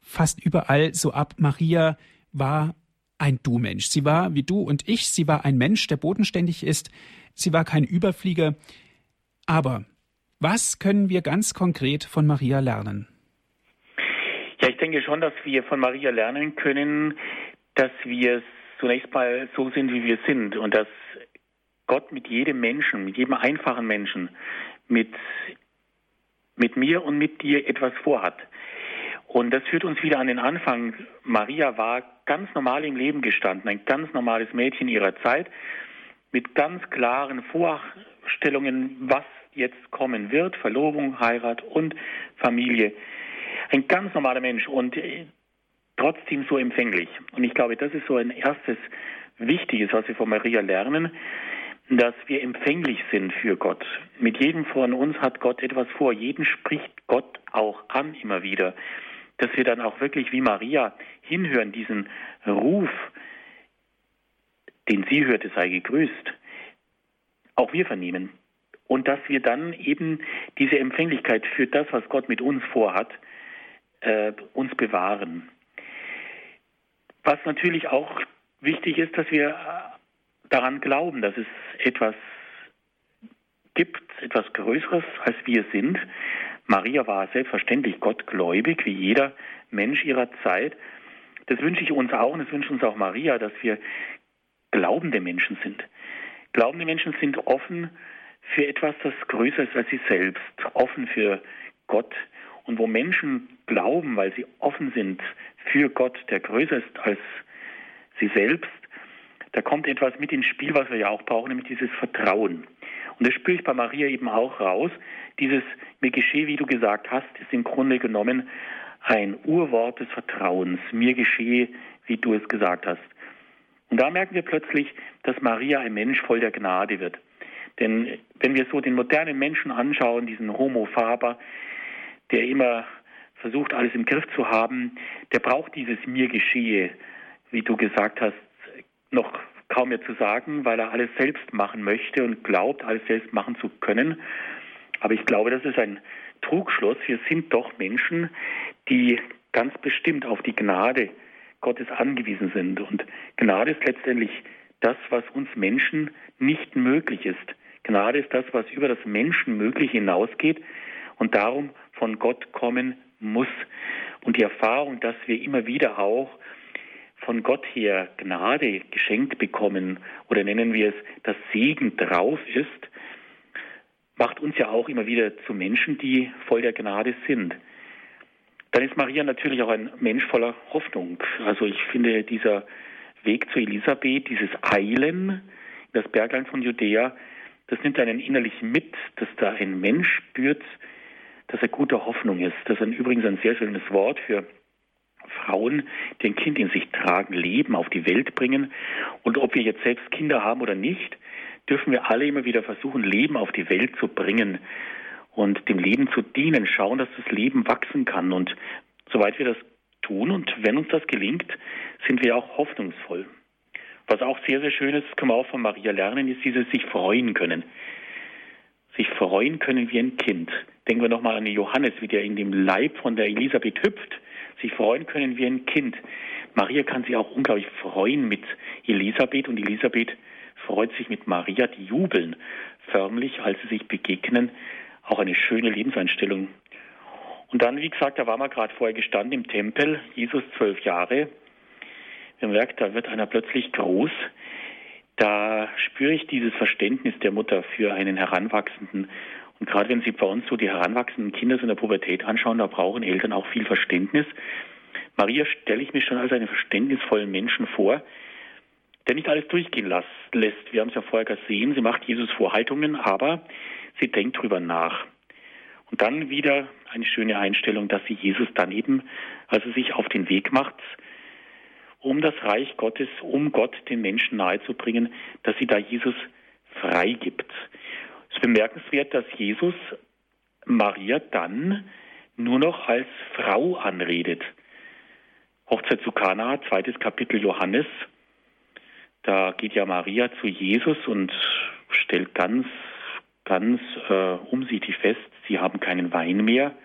fast überall so ab. Maria war ein Du-Mensch. Sie war wie du und ich. Sie war ein Mensch, der bodenständig ist. Sie war kein Überflieger. Aber was können wir ganz konkret von Maria lernen? Ja, ich denke schon, dass wir von Maria lernen können, dass wir zunächst mal so sind, wie wir sind und dass Gott mit jedem Menschen, mit jedem einfachen Menschen, mit, mit mir und mit dir etwas vorhat. Und das führt uns wieder an den Anfang. Maria war ganz normal im Leben gestanden, ein ganz normales Mädchen ihrer Zeit, mit ganz klaren Vorstellungen, was jetzt kommen wird, Verlobung, Heirat und Familie. Ein ganz normaler Mensch und äh, trotzdem so empfänglich. Und ich glaube, das ist so ein erstes Wichtiges, was wir von Maria lernen, dass wir empfänglich sind für Gott. Mit jedem von uns hat Gott etwas vor. Jeden spricht Gott auch an immer wieder. Dass wir dann auch wirklich wie Maria hinhören, diesen Ruf, den sie hörte, sei gegrüßt. Auch wir vernehmen und dass wir dann eben diese Empfänglichkeit für das, was Gott mit uns vorhat, äh, uns bewahren. Was natürlich auch wichtig ist, dass wir äh, daran glauben, dass es etwas gibt, etwas Größeres, als wir sind. Maria war selbstverständlich gottgläubig, wie jeder Mensch ihrer Zeit. Das wünsche ich uns auch und das wünscht uns auch Maria, dass wir glaubende Menschen sind. Glaubende Menschen sind offen für etwas, das größer ist als sie selbst, offen für Gott. Und wo Menschen glauben, weil sie offen sind für Gott, der größer ist als sie selbst, da kommt etwas mit ins Spiel, was wir ja auch brauchen, nämlich dieses Vertrauen. Und das spüre ich bei Maria eben auch raus. Dieses mir geschehe, wie du gesagt hast, ist im Grunde genommen ein Urwort des Vertrauens. Mir geschehe, wie du es gesagt hast. Und da merken wir plötzlich, dass Maria ein Mensch voll der Gnade wird. Denn wenn wir so den modernen Menschen anschauen, diesen Homo faber, der immer versucht, alles im Griff zu haben, der braucht dieses mir geschehe, wie du gesagt hast, noch kaum mehr zu sagen, weil er alles selbst machen möchte und glaubt, alles selbst machen zu können. Aber ich glaube, das ist ein Trugschluss. Wir sind doch Menschen, die ganz bestimmt auf die Gnade Gottes angewiesen sind. Und Gnade ist letztendlich das, was uns Menschen nicht möglich ist. Gnade ist das, was über das Menschenmögliche hinausgeht und darum von Gott kommen muss. Und die Erfahrung, dass wir immer wieder auch von Gott her Gnade geschenkt bekommen oder nennen wir es, dass Segen drauf ist, macht uns ja auch immer wieder zu Menschen, die voll der Gnade sind. Dann ist Maria natürlich auch ein Mensch voller Hoffnung. Also ich finde dieser Weg zu Elisabeth, dieses Eilen in das Bergland von Judäa, das nimmt einen innerlich mit, dass da ein Mensch spürt, dass er guter Hoffnung ist. Das ist übrigens ein sehr schönes Wort für Frauen, die ein Kind in sich tragen, leben, auf die Welt bringen. Und ob wir jetzt selbst Kinder haben oder nicht, dürfen wir alle immer wieder versuchen, Leben auf die Welt zu bringen und dem Leben zu dienen, schauen, dass das Leben wachsen kann. Und soweit wir das tun und wenn uns das gelingt, sind wir auch hoffnungsvoll. Was auch sehr, sehr schön ist, können wir auch von Maria lernen, ist dieses sich freuen können. Sich freuen können wie ein Kind. Denken wir nochmal an Johannes, wie der in dem Leib von der Elisabeth hüpft. Sich freuen können wie ein Kind. Maria kann sich auch unglaublich freuen mit Elisabeth und Elisabeth freut sich mit Maria, die jubeln förmlich, als sie sich begegnen. Auch eine schöne Lebenseinstellung. Und dann, wie gesagt, da war man gerade vorher gestanden im Tempel, Jesus zwölf Jahre. Merkt, da wird einer plötzlich groß. Da spüre ich dieses Verständnis der Mutter für einen Heranwachsenden. Und gerade wenn Sie bei uns so die heranwachsenden Kinder in der Pubertät anschauen, da brauchen Eltern auch viel Verständnis. Maria stelle ich mir schon als einen verständnisvollen Menschen vor, der nicht alles durchgehen lässt. Wir haben es ja vorher gesehen, sie macht Jesus Vorhaltungen, aber sie denkt drüber nach. Und dann wieder eine schöne Einstellung, dass sie Jesus dann eben, also sich auf den Weg macht, um das Reich Gottes, um Gott den Menschen nahezubringen, dass sie da Jesus freigibt. Es ist bemerkenswert, dass Jesus Maria dann nur noch als Frau anredet. Hochzeit zu Kana, zweites Kapitel Johannes, da geht ja Maria zu Jesus und stellt ganz, ganz äh, umsichtig fest, sie haben keinen Wein mehr.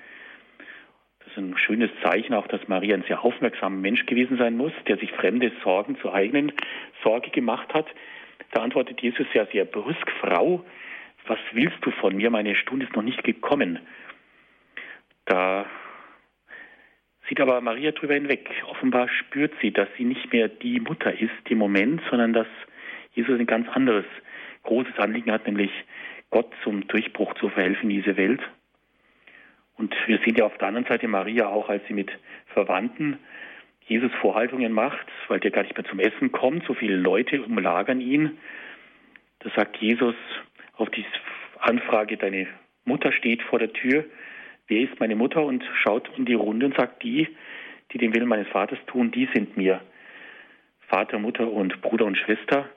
Ist ein schönes Zeichen auch, dass Maria ein sehr aufmerksamer Mensch gewesen sein muss, der sich fremde Sorgen zur eigenen Sorge gemacht hat. Da antwortet Jesus ja sehr brüsk, Frau, was willst du von mir? Meine Stunde ist noch nicht gekommen. Da sieht aber Maria drüber hinweg. Offenbar spürt sie, dass sie nicht mehr die Mutter ist im Moment, sondern dass Jesus ein ganz anderes großes Anliegen hat, nämlich Gott zum Durchbruch zu verhelfen in diese Welt. Und wir sehen ja auf der anderen Seite Maria auch, als sie mit Verwandten Jesus Vorhaltungen macht, weil der gar nicht mehr zum Essen kommt, so viele Leute umlagern ihn. Da sagt Jesus auf die Anfrage, deine Mutter steht vor der Tür, wer ist meine Mutter und schaut in die Runde und sagt, die, die den Willen meines Vaters tun, die sind mir Vater, Mutter und Bruder und Schwester.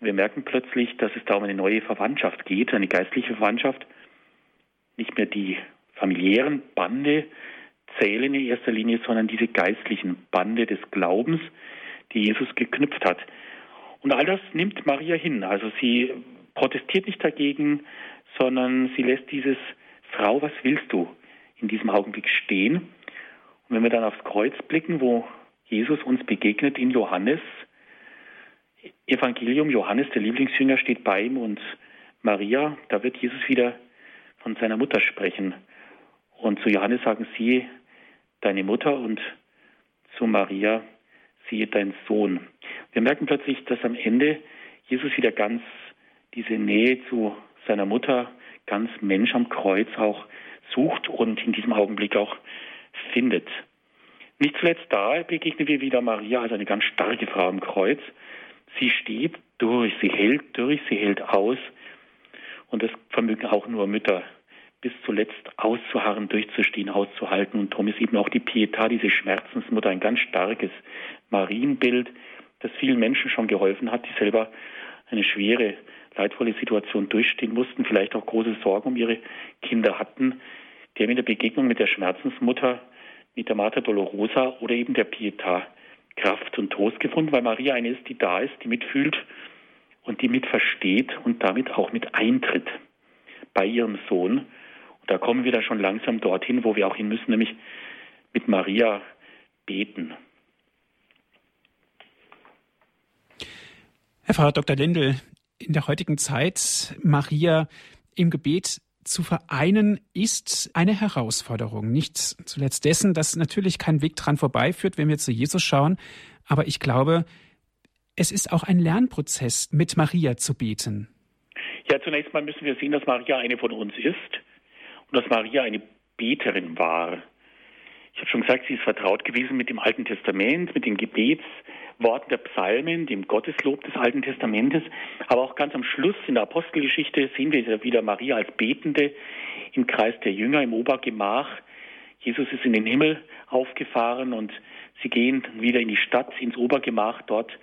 Und wir merken plötzlich, dass es da um eine neue Verwandtschaft geht, eine geistliche Verwandtschaft. Nicht mehr die familiären Bande zählen in erster Linie, sondern diese geistlichen Bande des Glaubens, die Jesus geknüpft hat. Und all das nimmt Maria hin. Also sie protestiert nicht dagegen, sondern sie lässt dieses Frau, was willst du? in diesem Augenblick stehen. Und wenn wir dann aufs Kreuz blicken, wo Jesus uns begegnet in Johannes, Evangelium Johannes, der Lieblingsjünger, steht bei ihm und Maria, da wird Jesus wieder von seiner Mutter sprechen. Und zu Johannes sagen sie, deine Mutter und zu Maria, siehe dein Sohn. Wir merken plötzlich, dass am Ende Jesus wieder ganz diese Nähe zu seiner Mutter, ganz Mensch am Kreuz auch sucht und in diesem Augenblick auch findet. Nicht zuletzt da begegnen wir wieder Maria als eine ganz starke Frau am Kreuz. Sie steht durch, sie hält durch, sie hält aus. Und das vermögen auch nur Mütter bis zuletzt auszuharren, durchzustehen, auszuhalten. Und darum ist eben auch die Pietà, diese Schmerzensmutter, ein ganz starkes Marienbild, das vielen Menschen schon geholfen hat, die selber eine schwere, leidvolle Situation durchstehen mussten, vielleicht auch große Sorgen um ihre Kinder hatten. Die haben in der Begegnung mit der Schmerzensmutter, mit der Mater Dolorosa oder eben der Pietà Kraft und Trost gefunden, weil Maria eine ist, die da ist, die mitfühlt und die mitversteht und damit auch mit eintritt bei ihrem Sohn da kommen wir da schon langsam dorthin, wo wir auch hin müssen, nämlich mit Maria beten. Herr Pfarrer Dr. Lindel, in der heutigen Zeit Maria im Gebet zu vereinen, ist eine Herausforderung. Nicht zuletzt dessen, dass natürlich kein Weg dran vorbeiführt, wenn wir zu Jesus schauen. Aber ich glaube, es ist auch ein Lernprozess, mit Maria zu beten. Ja, zunächst mal müssen wir sehen, dass Maria eine von uns ist und dass Maria eine Beterin war. Ich habe schon gesagt, sie ist vertraut gewesen mit dem Alten Testament, mit den Gebetsworten der Psalmen, dem Gotteslob des Alten Testamentes. Aber auch ganz am Schluss in der Apostelgeschichte sehen wir wieder Maria als Betende im Kreis der Jünger im Obergemach. Jesus ist in den Himmel aufgefahren und sie gehen wieder in die Stadt, ins Obergemach. Dort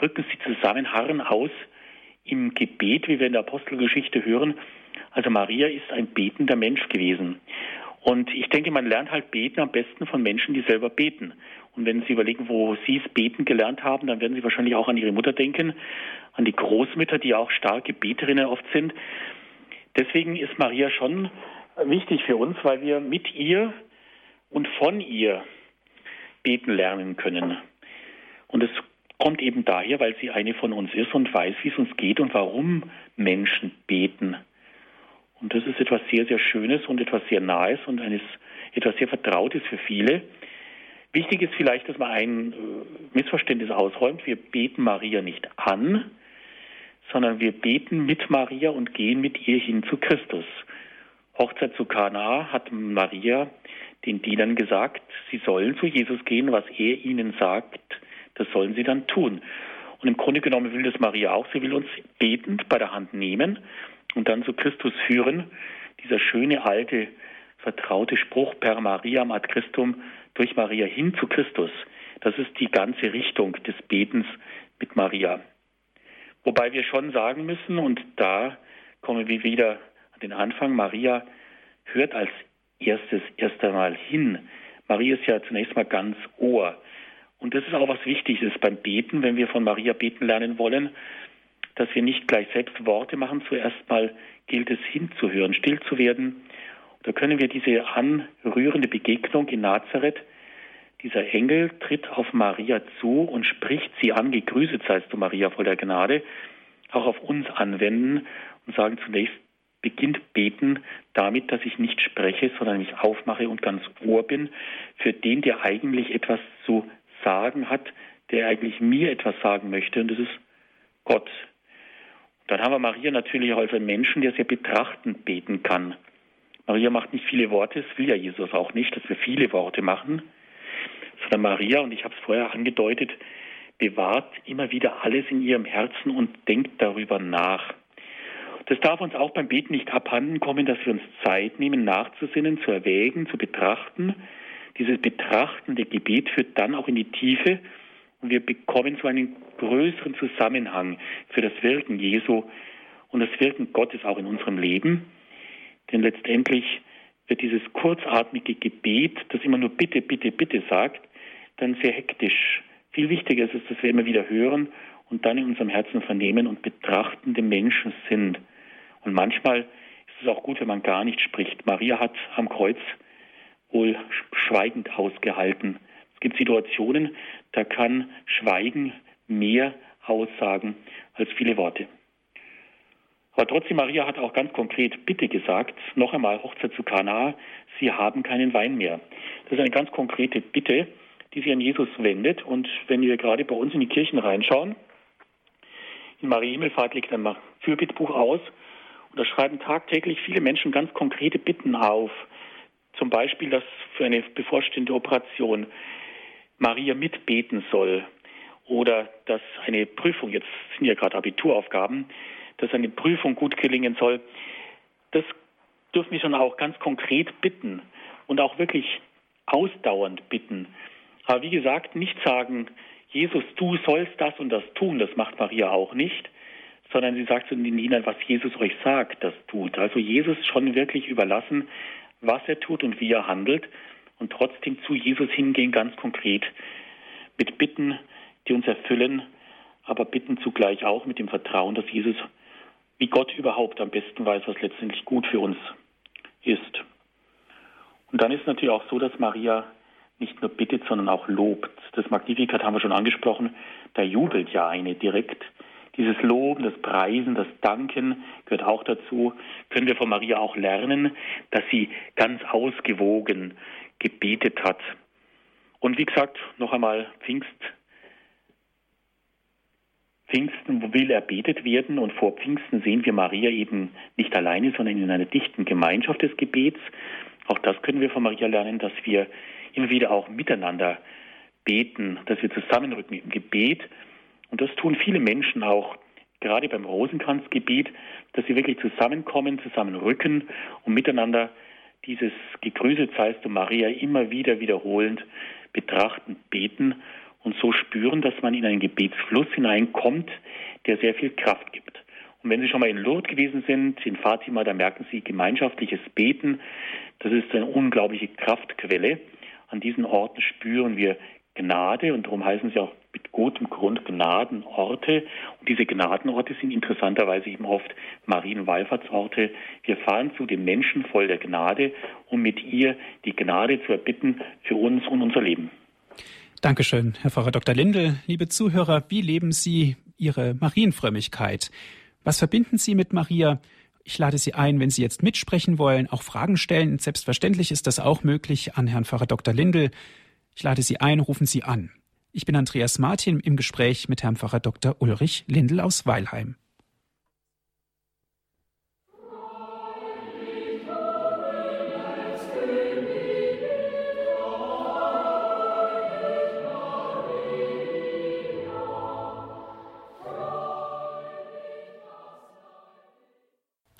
rücken sie zusammen, harren aus im Gebet, wie wir in der Apostelgeschichte hören. Also Maria ist ein betender Mensch gewesen. Und ich denke, man lernt halt beten am besten von Menschen, die selber beten. Und wenn Sie überlegen, wo Sie es beten gelernt haben, dann werden Sie wahrscheinlich auch an Ihre Mutter denken, an die Großmütter, die auch starke Beterinnen oft sind. Deswegen ist Maria schon wichtig für uns, weil wir mit ihr und von ihr beten lernen können. Und es kommt eben daher, weil sie eine von uns ist und weiß, wie es uns geht und warum Menschen beten. Und das ist etwas sehr, sehr Schönes und etwas sehr Nahes und eines, etwas sehr Vertrautes für viele. Wichtig ist vielleicht, dass man ein äh, Missverständnis ausräumt. Wir beten Maria nicht an, sondern wir beten mit Maria und gehen mit ihr hin zu Christus. Hochzeit zu Kana hat Maria den Dienern gesagt, sie sollen zu Jesus gehen, was er ihnen sagt, das sollen sie dann tun. Und im Grunde genommen will das Maria auch. Sie will uns betend bei der Hand nehmen und dann zu Christus führen. Dieser schöne alte vertraute Spruch per Mariam ad Christum durch Maria hin zu Christus. Das ist die ganze Richtung des Betens mit Maria. Wobei wir schon sagen müssen, und da kommen wir wieder an den Anfang, Maria hört als erstes erst einmal hin. Maria ist ja zunächst mal ganz Ohr. Und das ist auch was Wichtiges beim Beten, wenn wir von Maria beten lernen wollen, dass wir nicht gleich selbst Worte machen. Zuerst mal gilt es hinzuhören, still zu werden. Da können wir diese anrührende Begegnung in Nazareth, dieser Engel tritt auf Maria zu und spricht sie an, gegrüßet seist du Maria voll der Gnade, auch auf uns anwenden und sagen zunächst, beginnt beten damit, dass ich nicht spreche, sondern mich aufmache und ganz Ohr bin für den, der eigentlich etwas zu sagen hat, der eigentlich mir etwas sagen möchte, und das ist Gott, dann haben wir Maria natürlich auch als einen Menschen, der sehr betrachtend beten kann. Maria macht nicht viele Worte, es will ja Jesus auch nicht, dass wir viele Worte machen, sondern Maria, und ich habe es vorher angedeutet, bewahrt immer wieder alles in ihrem Herzen und denkt darüber nach. Das darf uns auch beim Beten nicht abhanden kommen, dass wir uns Zeit nehmen, nachzusinnen, zu erwägen, zu betrachten. Dieses betrachtende Gebet führt dann auch in die Tiefe und wir bekommen so einen größeren Zusammenhang für das Wirken Jesu und das Wirken Gottes auch in unserem Leben. Denn letztendlich wird dieses kurzatmige Gebet, das immer nur bitte, bitte, bitte sagt, dann sehr hektisch. Viel wichtiger ist es, dass wir immer wieder hören und dann in unserem Herzen vernehmen und betrachtende Menschen sind. Und manchmal ist es auch gut, wenn man gar nicht spricht. Maria hat am Kreuz wohl schweigend ausgehalten. Gibt Situationen, da kann Schweigen mehr aussagen als viele Worte. Aber trotzdem, Maria hat auch ganz konkret Bitte gesagt, noch einmal Hochzeit zu Kana, sie haben keinen Wein mehr. Das ist eine ganz konkrete Bitte, die sich an Jesus wendet. Und wenn wir gerade bei uns in die Kirchen reinschauen, in Maria Himmelfahrt liegt ein Fürbittbuch aus und da schreiben tagtäglich viele Menschen ganz konkrete Bitten auf. Zum Beispiel, dass für eine bevorstehende Operation Maria mitbeten soll oder dass eine Prüfung, jetzt sind ja gerade Abituraufgaben, dass eine Prüfung gut gelingen soll, das dürfen wir schon auch ganz konkret bitten und auch wirklich ausdauernd bitten. Aber wie gesagt, nicht sagen, Jesus, du sollst das und das tun, das macht Maria auch nicht, sondern sie sagt zu den Dienern, was Jesus euch sagt, das tut. Also Jesus schon wirklich überlassen, was er tut und wie er handelt und trotzdem zu Jesus hingehen, ganz konkret, mit Bitten, die uns erfüllen, aber bitten zugleich auch mit dem Vertrauen, dass Jesus wie Gott überhaupt am besten weiß, was letztendlich gut für uns ist. Und dann ist es natürlich auch so, dass Maria nicht nur bittet, sondern auch lobt. Das Magnificat haben wir schon angesprochen, da jubelt ja eine direkt. Dieses Loben, das Preisen, das Danken gehört auch dazu. Können wir von Maria auch lernen, dass sie ganz ausgewogen gebetet hat. Und wie gesagt, noch einmal Pfingst Pfingsten will erbetet werden und vor Pfingsten sehen wir Maria eben nicht alleine, sondern in einer dichten Gemeinschaft des Gebets. Auch das können wir von Maria lernen, dass wir immer wieder auch miteinander beten, dass wir zusammenrücken im Gebet. Und das tun viele Menschen auch, gerade beim Rosenkranzgebet, dass sie wirklich zusammenkommen, zusammenrücken und miteinander dieses Gegrüßet seist du Maria immer wieder wiederholend betrachten, beten und so spüren, dass man in einen Gebetsfluss hineinkommt, der sehr viel Kraft gibt. Und wenn Sie schon mal in Lourdes gewesen sind, in Fatima, da merken Sie gemeinschaftliches Beten. Das ist eine unglaubliche Kraftquelle. An diesen Orten spüren wir Gnade und darum heißen sie auch mit gutem Grund Gnadenorte. Und diese Gnadenorte sind interessanterweise eben oft Marienwallfahrtsorte. Wir fahren zu den Menschen voll der Gnade, um mit ihr die Gnade zu erbitten für uns und unser Leben. Dankeschön, Herr Pfarrer Dr. Lindel. Liebe Zuhörer, wie leben Sie Ihre Marienfrömmigkeit? Was verbinden Sie mit Maria? Ich lade Sie ein, wenn Sie jetzt mitsprechen wollen, auch Fragen stellen. Selbstverständlich ist das auch möglich an Herrn Pfarrer Dr. Lindel. Ich lade Sie ein, rufen Sie an. Ich bin Andreas Martin im Gespräch mit Herrn Pfarrer Dr. Ulrich Lindel aus Weilheim.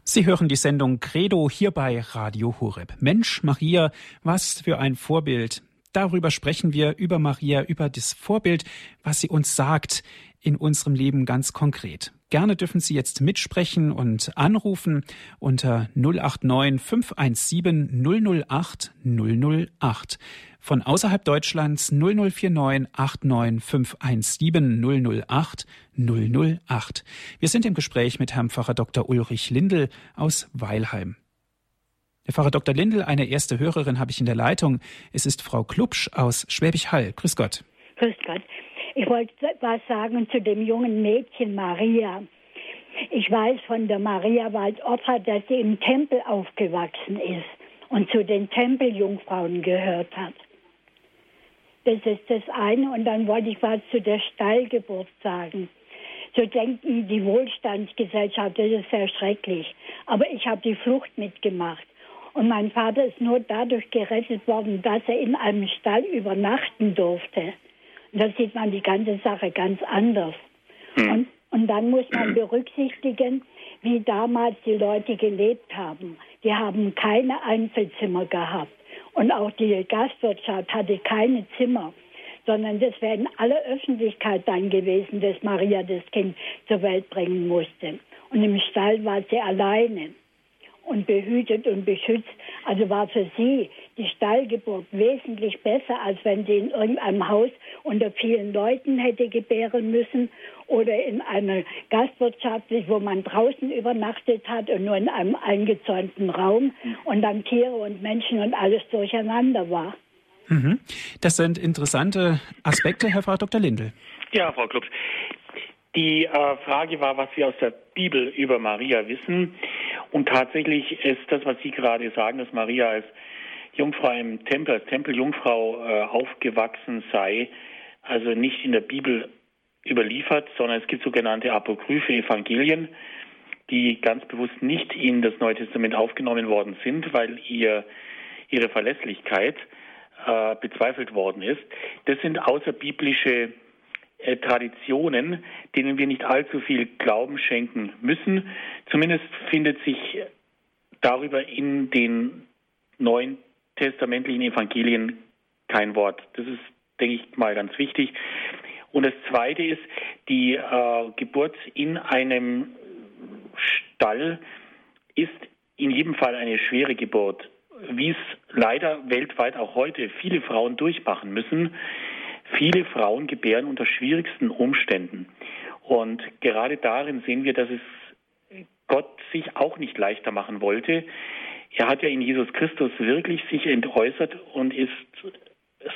Sie hören die Sendung Credo hier bei Radio Horeb. Mensch, Maria, was für ein Vorbild. Darüber sprechen wir über Maria, über das Vorbild, was sie uns sagt in unserem Leben ganz konkret. Gerne dürfen Sie jetzt mitsprechen und anrufen unter 089 517 008 008. Von außerhalb Deutschlands 0049 89 517 008 008. Wir sind im Gespräch mit Herrn Pfarrer Dr. Ulrich Lindel aus Weilheim. Herr Pfarrer Dr. Lindel, eine erste Hörerin habe ich in der Leitung. Es ist Frau Klubsch aus Schwäbisch Hall. Grüß Gott. Grüß Gott. Ich wollte was sagen zu dem jungen Mädchen Maria. Ich weiß von der Maria Waldopfer, dass sie im Tempel aufgewachsen ist und zu den Tempeljungfrauen gehört hat. Das ist das eine. Und dann wollte ich was zu der Stallgeburt sagen. So denken die Wohlstandsgesellschaft, das ist sehr schrecklich. Aber ich habe die Flucht mitgemacht. Und mein Vater ist nur dadurch gerettet worden, dass er in einem Stall übernachten durfte. Da sieht man die ganze Sache ganz anders. Hm. Und, und dann muss man berücksichtigen, wie damals die Leute gelebt haben. Die haben keine Einzelzimmer gehabt. Und auch die Gastwirtschaft hatte keine Zimmer, sondern das wäre in aller Öffentlichkeit dann gewesen, dass Maria das Kind zur Welt bringen musste. Und im Stall war sie alleine. Und behütet und beschützt. Also war für sie die Stallgeburt wesentlich besser, als wenn sie in irgendeinem Haus unter vielen Leuten hätte gebären müssen oder in einer gastwirtschaftlich, wo man draußen übernachtet hat und nur in einem eingezäunten Raum und dann Tiere und Menschen und alles durcheinander war. Mhm. Das sind interessante Aspekte, Herr Frau Dr. Lindel. Ja, Frau Klubs. Die äh, Frage war, was wir aus der Bibel über Maria wissen. Und tatsächlich ist das, was Sie gerade sagen, dass Maria als Jungfrau im Tempel, als Tempeljungfrau äh, aufgewachsen sei, also nicht in der Bibel überliefert, sondern es gibt sogenannte apokryphe Evangelien, die ganz bewusst nicht in das Neue Testament aufgenommen worden sind, weil ihr, ihre Verlässlichkeit äh, bezweifelt worden ist. Das sind außerbiblische Traditionen, denen wir nicht allzu viel Glauben schenken müssen. Zumindest findet sich darüber in den neuen testamentlichen Evangelien kein Wort. Das ist, denke ich mal, ganz wichtig. Und das Zweite ist die äh, Geburt in einem Stall ist in jedem Fall eine schwere Geburt, wie es leider weltweit auch heute viele Frauen durchmachen müssen. Viele Frauen gebären unter schwierigsten Umständen. Und gerade darin sehen wir, dass es Gott sich auch nicht leichter machen wollte. Er hat ja in Jesus Christus wirklich sich entäußert und ist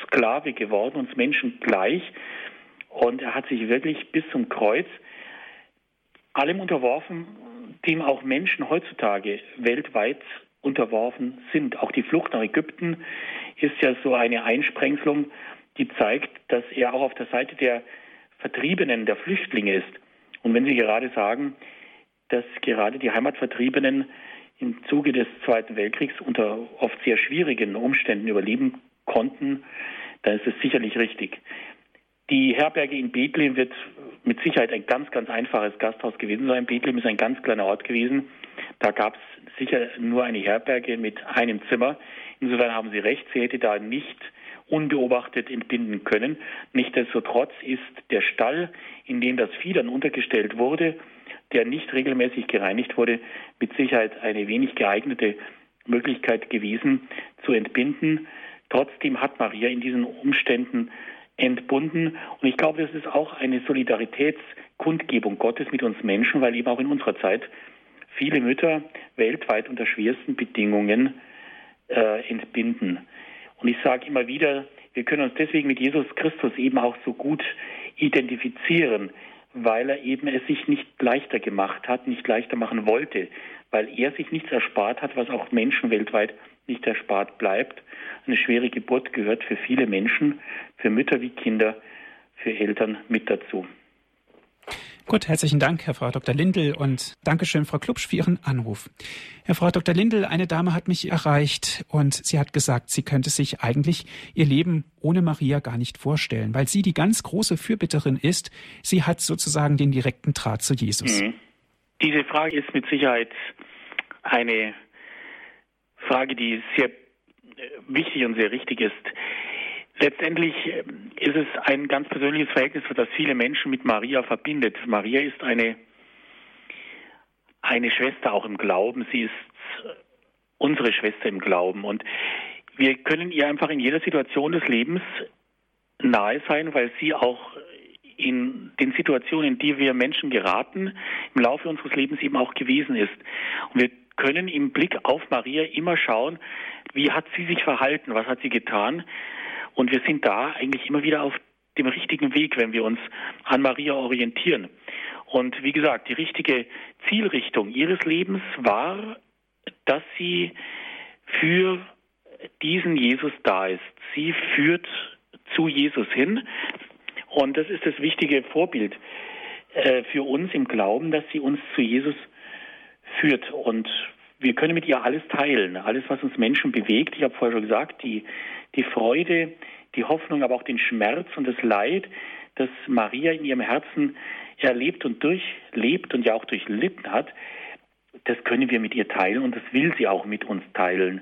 Sklave geworden, uns Menschen gleich. Und er hat sich wirklich bis zum Kreuz allem unterworfen, dem auch Menschen heutzutage weltweit unterworfen sind. Auch die Flucht nach Ägypten ist ja so eine Einsprengselung, die zeigt, dass er auch auf der Seite der Vertriebenen, der Flüchtlinge ist. Und wenn Sie gerade sagen, dass gerade die Heimatvertriebenen im Zuge des Zweiten Weltkriegs unter oft sehr schwierigen Umständen überleben konnten, dann ist es sicherlich richtig. Die Herberge in Bethlehem wird mit Sicherheit ein ganz, ganz einfaches Gasthaus gewesen sein. Bethlehem ist ein ganz kleiner Ort gewesen. Da gab es sicher nur eine Herberge mit einem Zimmer. Insofern haben Sie recht, sie hätte da nicht unbeobachtet entbinden können. Nichtsdestotrotz ist der Stall, in dem das Vieh dann untergestellt wurde, der nicht regelmäßig gereinigt wurde, mit Sicherheit eine wenig geeignete Möglichkeit gewesen zu entbinden. Trotzdem hat Maria in diesen Umständen entbunden. Und ich glaube, das ist auch eine Solidaritätskundgebung Gottes mit uns Menschen, weil eben auch in unserer Zeit viele Mütter weltweit unter schwersten Bedingungen äh, entbinden. Und ich sage immer wieder, wir können uns deswegen mit Jesus Christus eben auch so gut identifizieren, weil er eben es sich nicht leichter gemacht hat, nicht leichter machen wollte, weil er sich nichts erspart hat, was auch Menschen weltweit nicht erspart bleibt. Eine schwere Geburt gehört für viele Menschen, für Mütter wie Kinder, für Eltern mit dazu. Gut, herzlichen Dank, Herr Frau Dr. Lindel und Dankeschön, Frau Klubsch, für Ihren Anruf. Herr Frau Dr. Lindel, eine Dame hat mich erreicht und sie hat gesagt, sie könnte sich eigentlich ihr Leben ohne Maria gar nicht vorstellen, weil sie die ganz große Fürbitterin ist. Sie hat sozusagen den direkten Draht zu Jesus. Mhm. Diese Frage ist mit Sicherheit eine Frage, die sehr wichtig und sehr richtig ist. Letztendlich äh, ist es ein ganz persönliches Verhältnis, das viele Menschen mit Maria verbindet. Maria ist eine, eine Schwester auch im Glauben. Sie ist unsere Schwester im Glauben. Und wir können ihr einfach in jeder Situation des Lebens nahe sein, weil sie auch in den Situationen, in die wir Menschen geraten, im Laufe unseres Lebens eben auch gewesen ist. Und wir können im Blick auf Maria immer schauen, wie hat sie sich verhalten, was hat sie getan, und wir sind da eigentlich immer wieder auf dem richtigen Weg, wenn wir uns an Maria orientieren. Und wie gesagt, die richtige Zielrichtung ihres Lebens war, dass sie für diesen Jesus da ist. Sie führt zu Jesus hin. Und das ist das wichtige Vorbild äh, für uns im Glauben, dass sie uns zu Jesus führt. Und wir können mit ihr alles teilen, alles, was uns Menschen bewegt. Ich habe vorher schon gesagt, die die Freude, die Hoffnung, aber auch den Schmerz und das Leid, das Maria in ihrem Herzen erlebt und durchlebt und ja auch durchlitten hat, das können wir mit ihr teilen und das will sie auch mit uns teilen.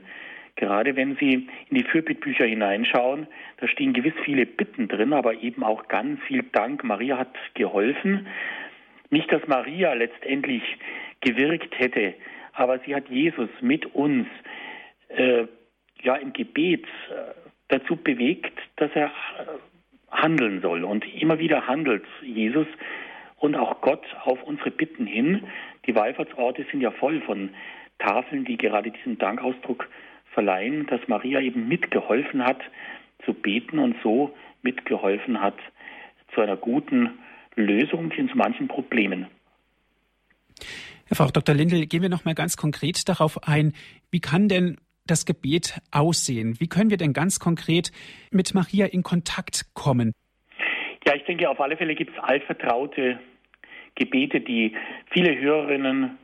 Gerade wenn Sie in die Fürbittbücher hineinschauen, da stehen gewiss viele Bitten drin, aber eben auch ganz viel Dank. Maria hat geholfen. Nicht, dass Maria letztendlich gewirkt hätte aber sie hat Jesus mit uns äh, ja im Gebet äh, dazu bewegt, dass er äh, handeln soll. Und immer wieder handelt Jesus und auch Gott auf unsere Bitten hin. Die Wallfahrtsorte sind ja voll von Tafeln, die gerade diesen Dankausdruck verleihen, dass Maria eben mitgeholfen hat zu beten und so mitgeholfen hat zu einer guten Lösung in so manchen Problemen. Herr Frau Dr. Lindel, gehen wir noch mal ganz konkret darauf ein, wie kann denn das Gebet aussehen? Wie können wir denn ganz konkret mit Maria in Kontakt kommen? Ja, ich denke, auf alle Fälle gibt es altvertraute Gebete, die viele Hörerinnen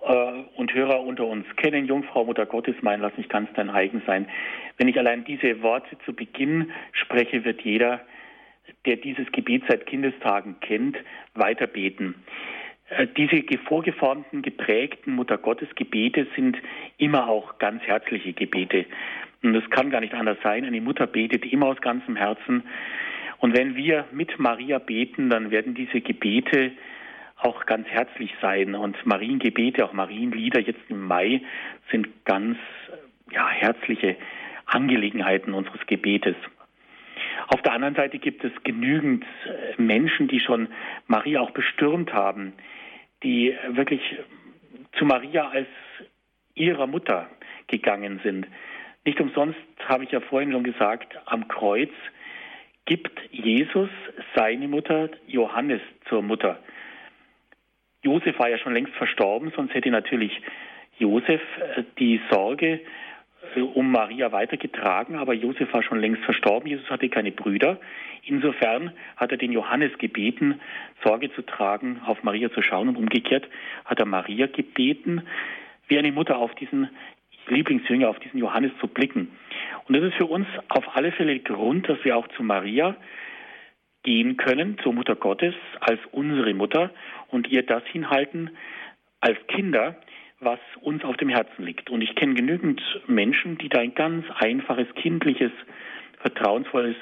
äh, und Hörer unter uns kennen. Jungfrau, Mutter Gottes, mein, lass mich ganz dein eigen sein. Wenn ich allein diese Worte zu Beginn spreche, wird jeder, der dieses Gebet seit Kindestagen kennt, weiterbeten. Äh, diese vorgeformten, geprägten Mutter Gottes Gebete sind immer auch ganz herzliche Gebete. Und es kann gar nicht anders sein. Eine Mutter betet immer aus ganzem Herzen. Und wenn wir mit Maria beten, dann werden diese Gebete auch ganz herzlich sein. Und Mariengebete, auch Marienlieder jetzt im Mai sind ganz ja, herzliche Angelegenheiten unseres Gebetes. Auf der anderen Seite gibt es genügend äh, Menschen, die schon Maria auch bestürmt haben, die wirklich zu Maria als ihrer Mutter gegangen sind. Nicht umsonst habe ich ja vorhin schon gesagt, am Kreuz gibt Jesus seine Mutter Johannes zur Mutter. Josef war ja schon längst verstorben, sonst hätte natürlich Josef äh, die Sorge um Maria weitergetragen, aber Josef war schon längst verstorben. Jesus hatte keine Brüder. Insofern hat er den Johannes gebeten, Sorge zu tragen, auf Maria zu schauen und umgekehrt hat er Maria gebeten, wie eine Mutter auf diesen Lieblingsjünger, auf diesen Johannes zu blicken. Und das ist für uns auf alle Fälle Grund, dass wir auch zu Maria gehen können, zur Mutter Gottes, als unsere Mutter und ihr das hinhalten als Kinder, was uns auf dem Herzen liegt. Und ich kenne genügend Menschen, die da ein ganz einfaches, kindliches, vertrauensvolles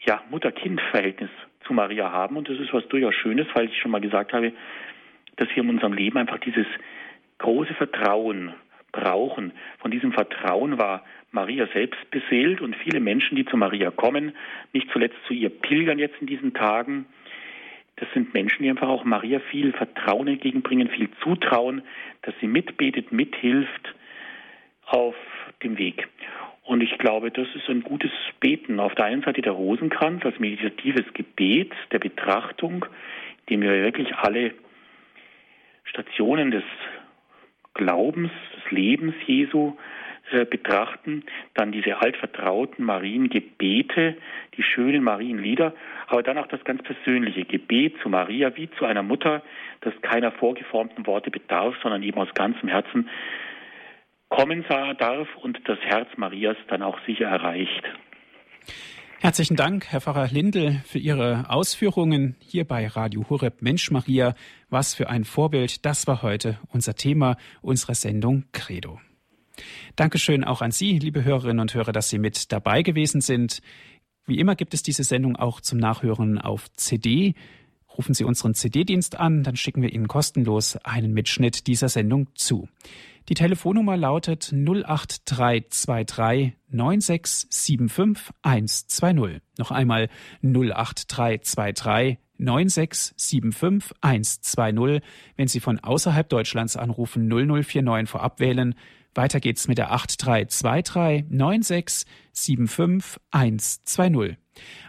ja, Mutter-Kind-Verhältnis zu Maria haben. Und das ist was durchaus Schönes, weil ich schon mal gesagt habe, dass wir in unserem Leben einfach dieses große Vertrauen brauchen. Von diesem Vertrauen war Maria selbst beseelt und viele Menschen, die zu Maria kommen, nicht zuletzt zu ihr pilgern jetzt in diesen Tagen, das sind Menschen, die einfach auch Maria viel Vertrauen entgegenbringen, viel Zutrauen, dass sie mitbetet, mithilft auf dem Weg. Und ich glaube, das ist ein gutes Beten. Auf der einen Seite der Rosenkranz als meditatives Gebet der Betrachtung, in dem wir wirklich alle Stationen des Glaubens, des Lebens Jesu betrachten, dann diese altvertrauten Mariengebete, die schönen Marienlieder, aber dann auch das ganz persönliche Gebet zu Maria wie zu einer Mutter, das keiner vorgeformten Worte bedarf, sondern eben aus ganzem Herzen kommen darf und das Herz Marias dann auch sicher erreicht. Herzlichen Dank, Herr Pfarrer Lindel, für Ihre Ausführungen hier bei Radio Horeb Mensch Maria. Was für ein Vorbild. Das war heute unser Thema unserer Sendung Credo. Dankeschön auch an Sie, liebe Hörerinnen und Hörer, dass Sie mit dabei gewesen sind. Wie immer gibt es diese Sendung auch zum Nachhören auf CD. Rufen Sie unseren CD-Dienst an, dann schicken wir Ihnen kostenlos einen Mitschnitt dieser Sendung zu. Die Telefonnummer lautet 08323 9675 120. Noch einmal 08323 9675 120. Wenn Sie von außerhalb Deutschlands anrufen, 0049 vorab wählen weiter geht's mit der 8323 96 120.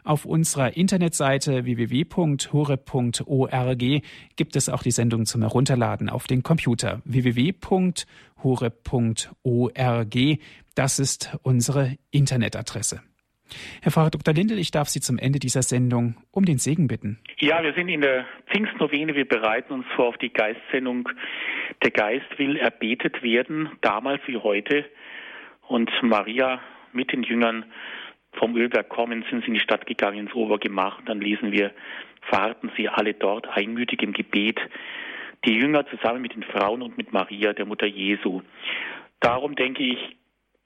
Auf unserer Internetseite www.hore.org gibt es auch die Sendung zum Herunterladen auf den Computer www.hore.org. Das ist unsere Internetadresse. Herr Pfarrer Dr. Lindel, ich darf Sie zum Ende dieser Sendung um den Segen bitten. Ja, wir sind in der Pfingstnovene. Wir bereiten uns vor auf die Geistsendung. Der Geist will erbetet werden, damals wie heute. Und Maria mit den Jüngern vom Ölberg kommen, sind sie in die Stadt gegangen, ins Obergemach. Und dann lesen wir, verharrten sie alle dort einmütig im Gebet. Die Jünger zusammen mit den Frauen und mit Maria, der Mutter Jesu. Darum denke ich,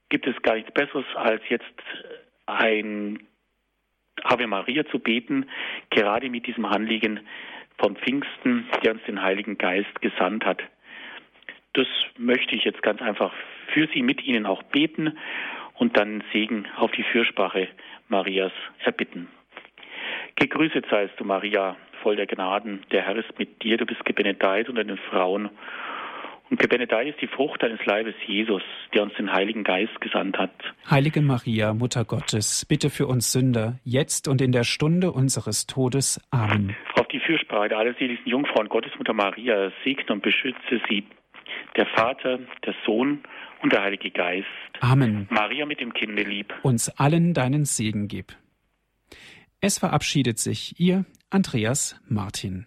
gibt es gar nichts Besseres, als jetzt ein Ave Maria zu beten, gerade mit diesem Anliegen von Pfingsten, der uns den Heiligen Geist gesandt hat. das möchte ich jetzt ganz einfach für Sie mit Ihnen auch beten und dann Segen auf die Fürsprache Marias erbitten. Gegrüßet seist du, Maria, voll der Gnaden. Der Herr ist mit dir. Du bist gebenedeit unter den Frauen. Und gebenedeit ist die Frucht deines Leibes, Jesus, der uns den Heiligen Geist gesandt hat. Heilige Maria, Mutter Gottes, bitte für uns Sünder, jetzt und in der Stunde unseres Todes. Amen. Auf die Fürsprache der allerseligsten Jungfrau und Gottesmutter Maria segne und beschütze sie, der Vater, der Sohn und der Heilige Geist. Amen. Maria mit dem Kinde lieb. Uns allen deinen Segen gib. Es verabschiedet sich Ihr Andreas Martin.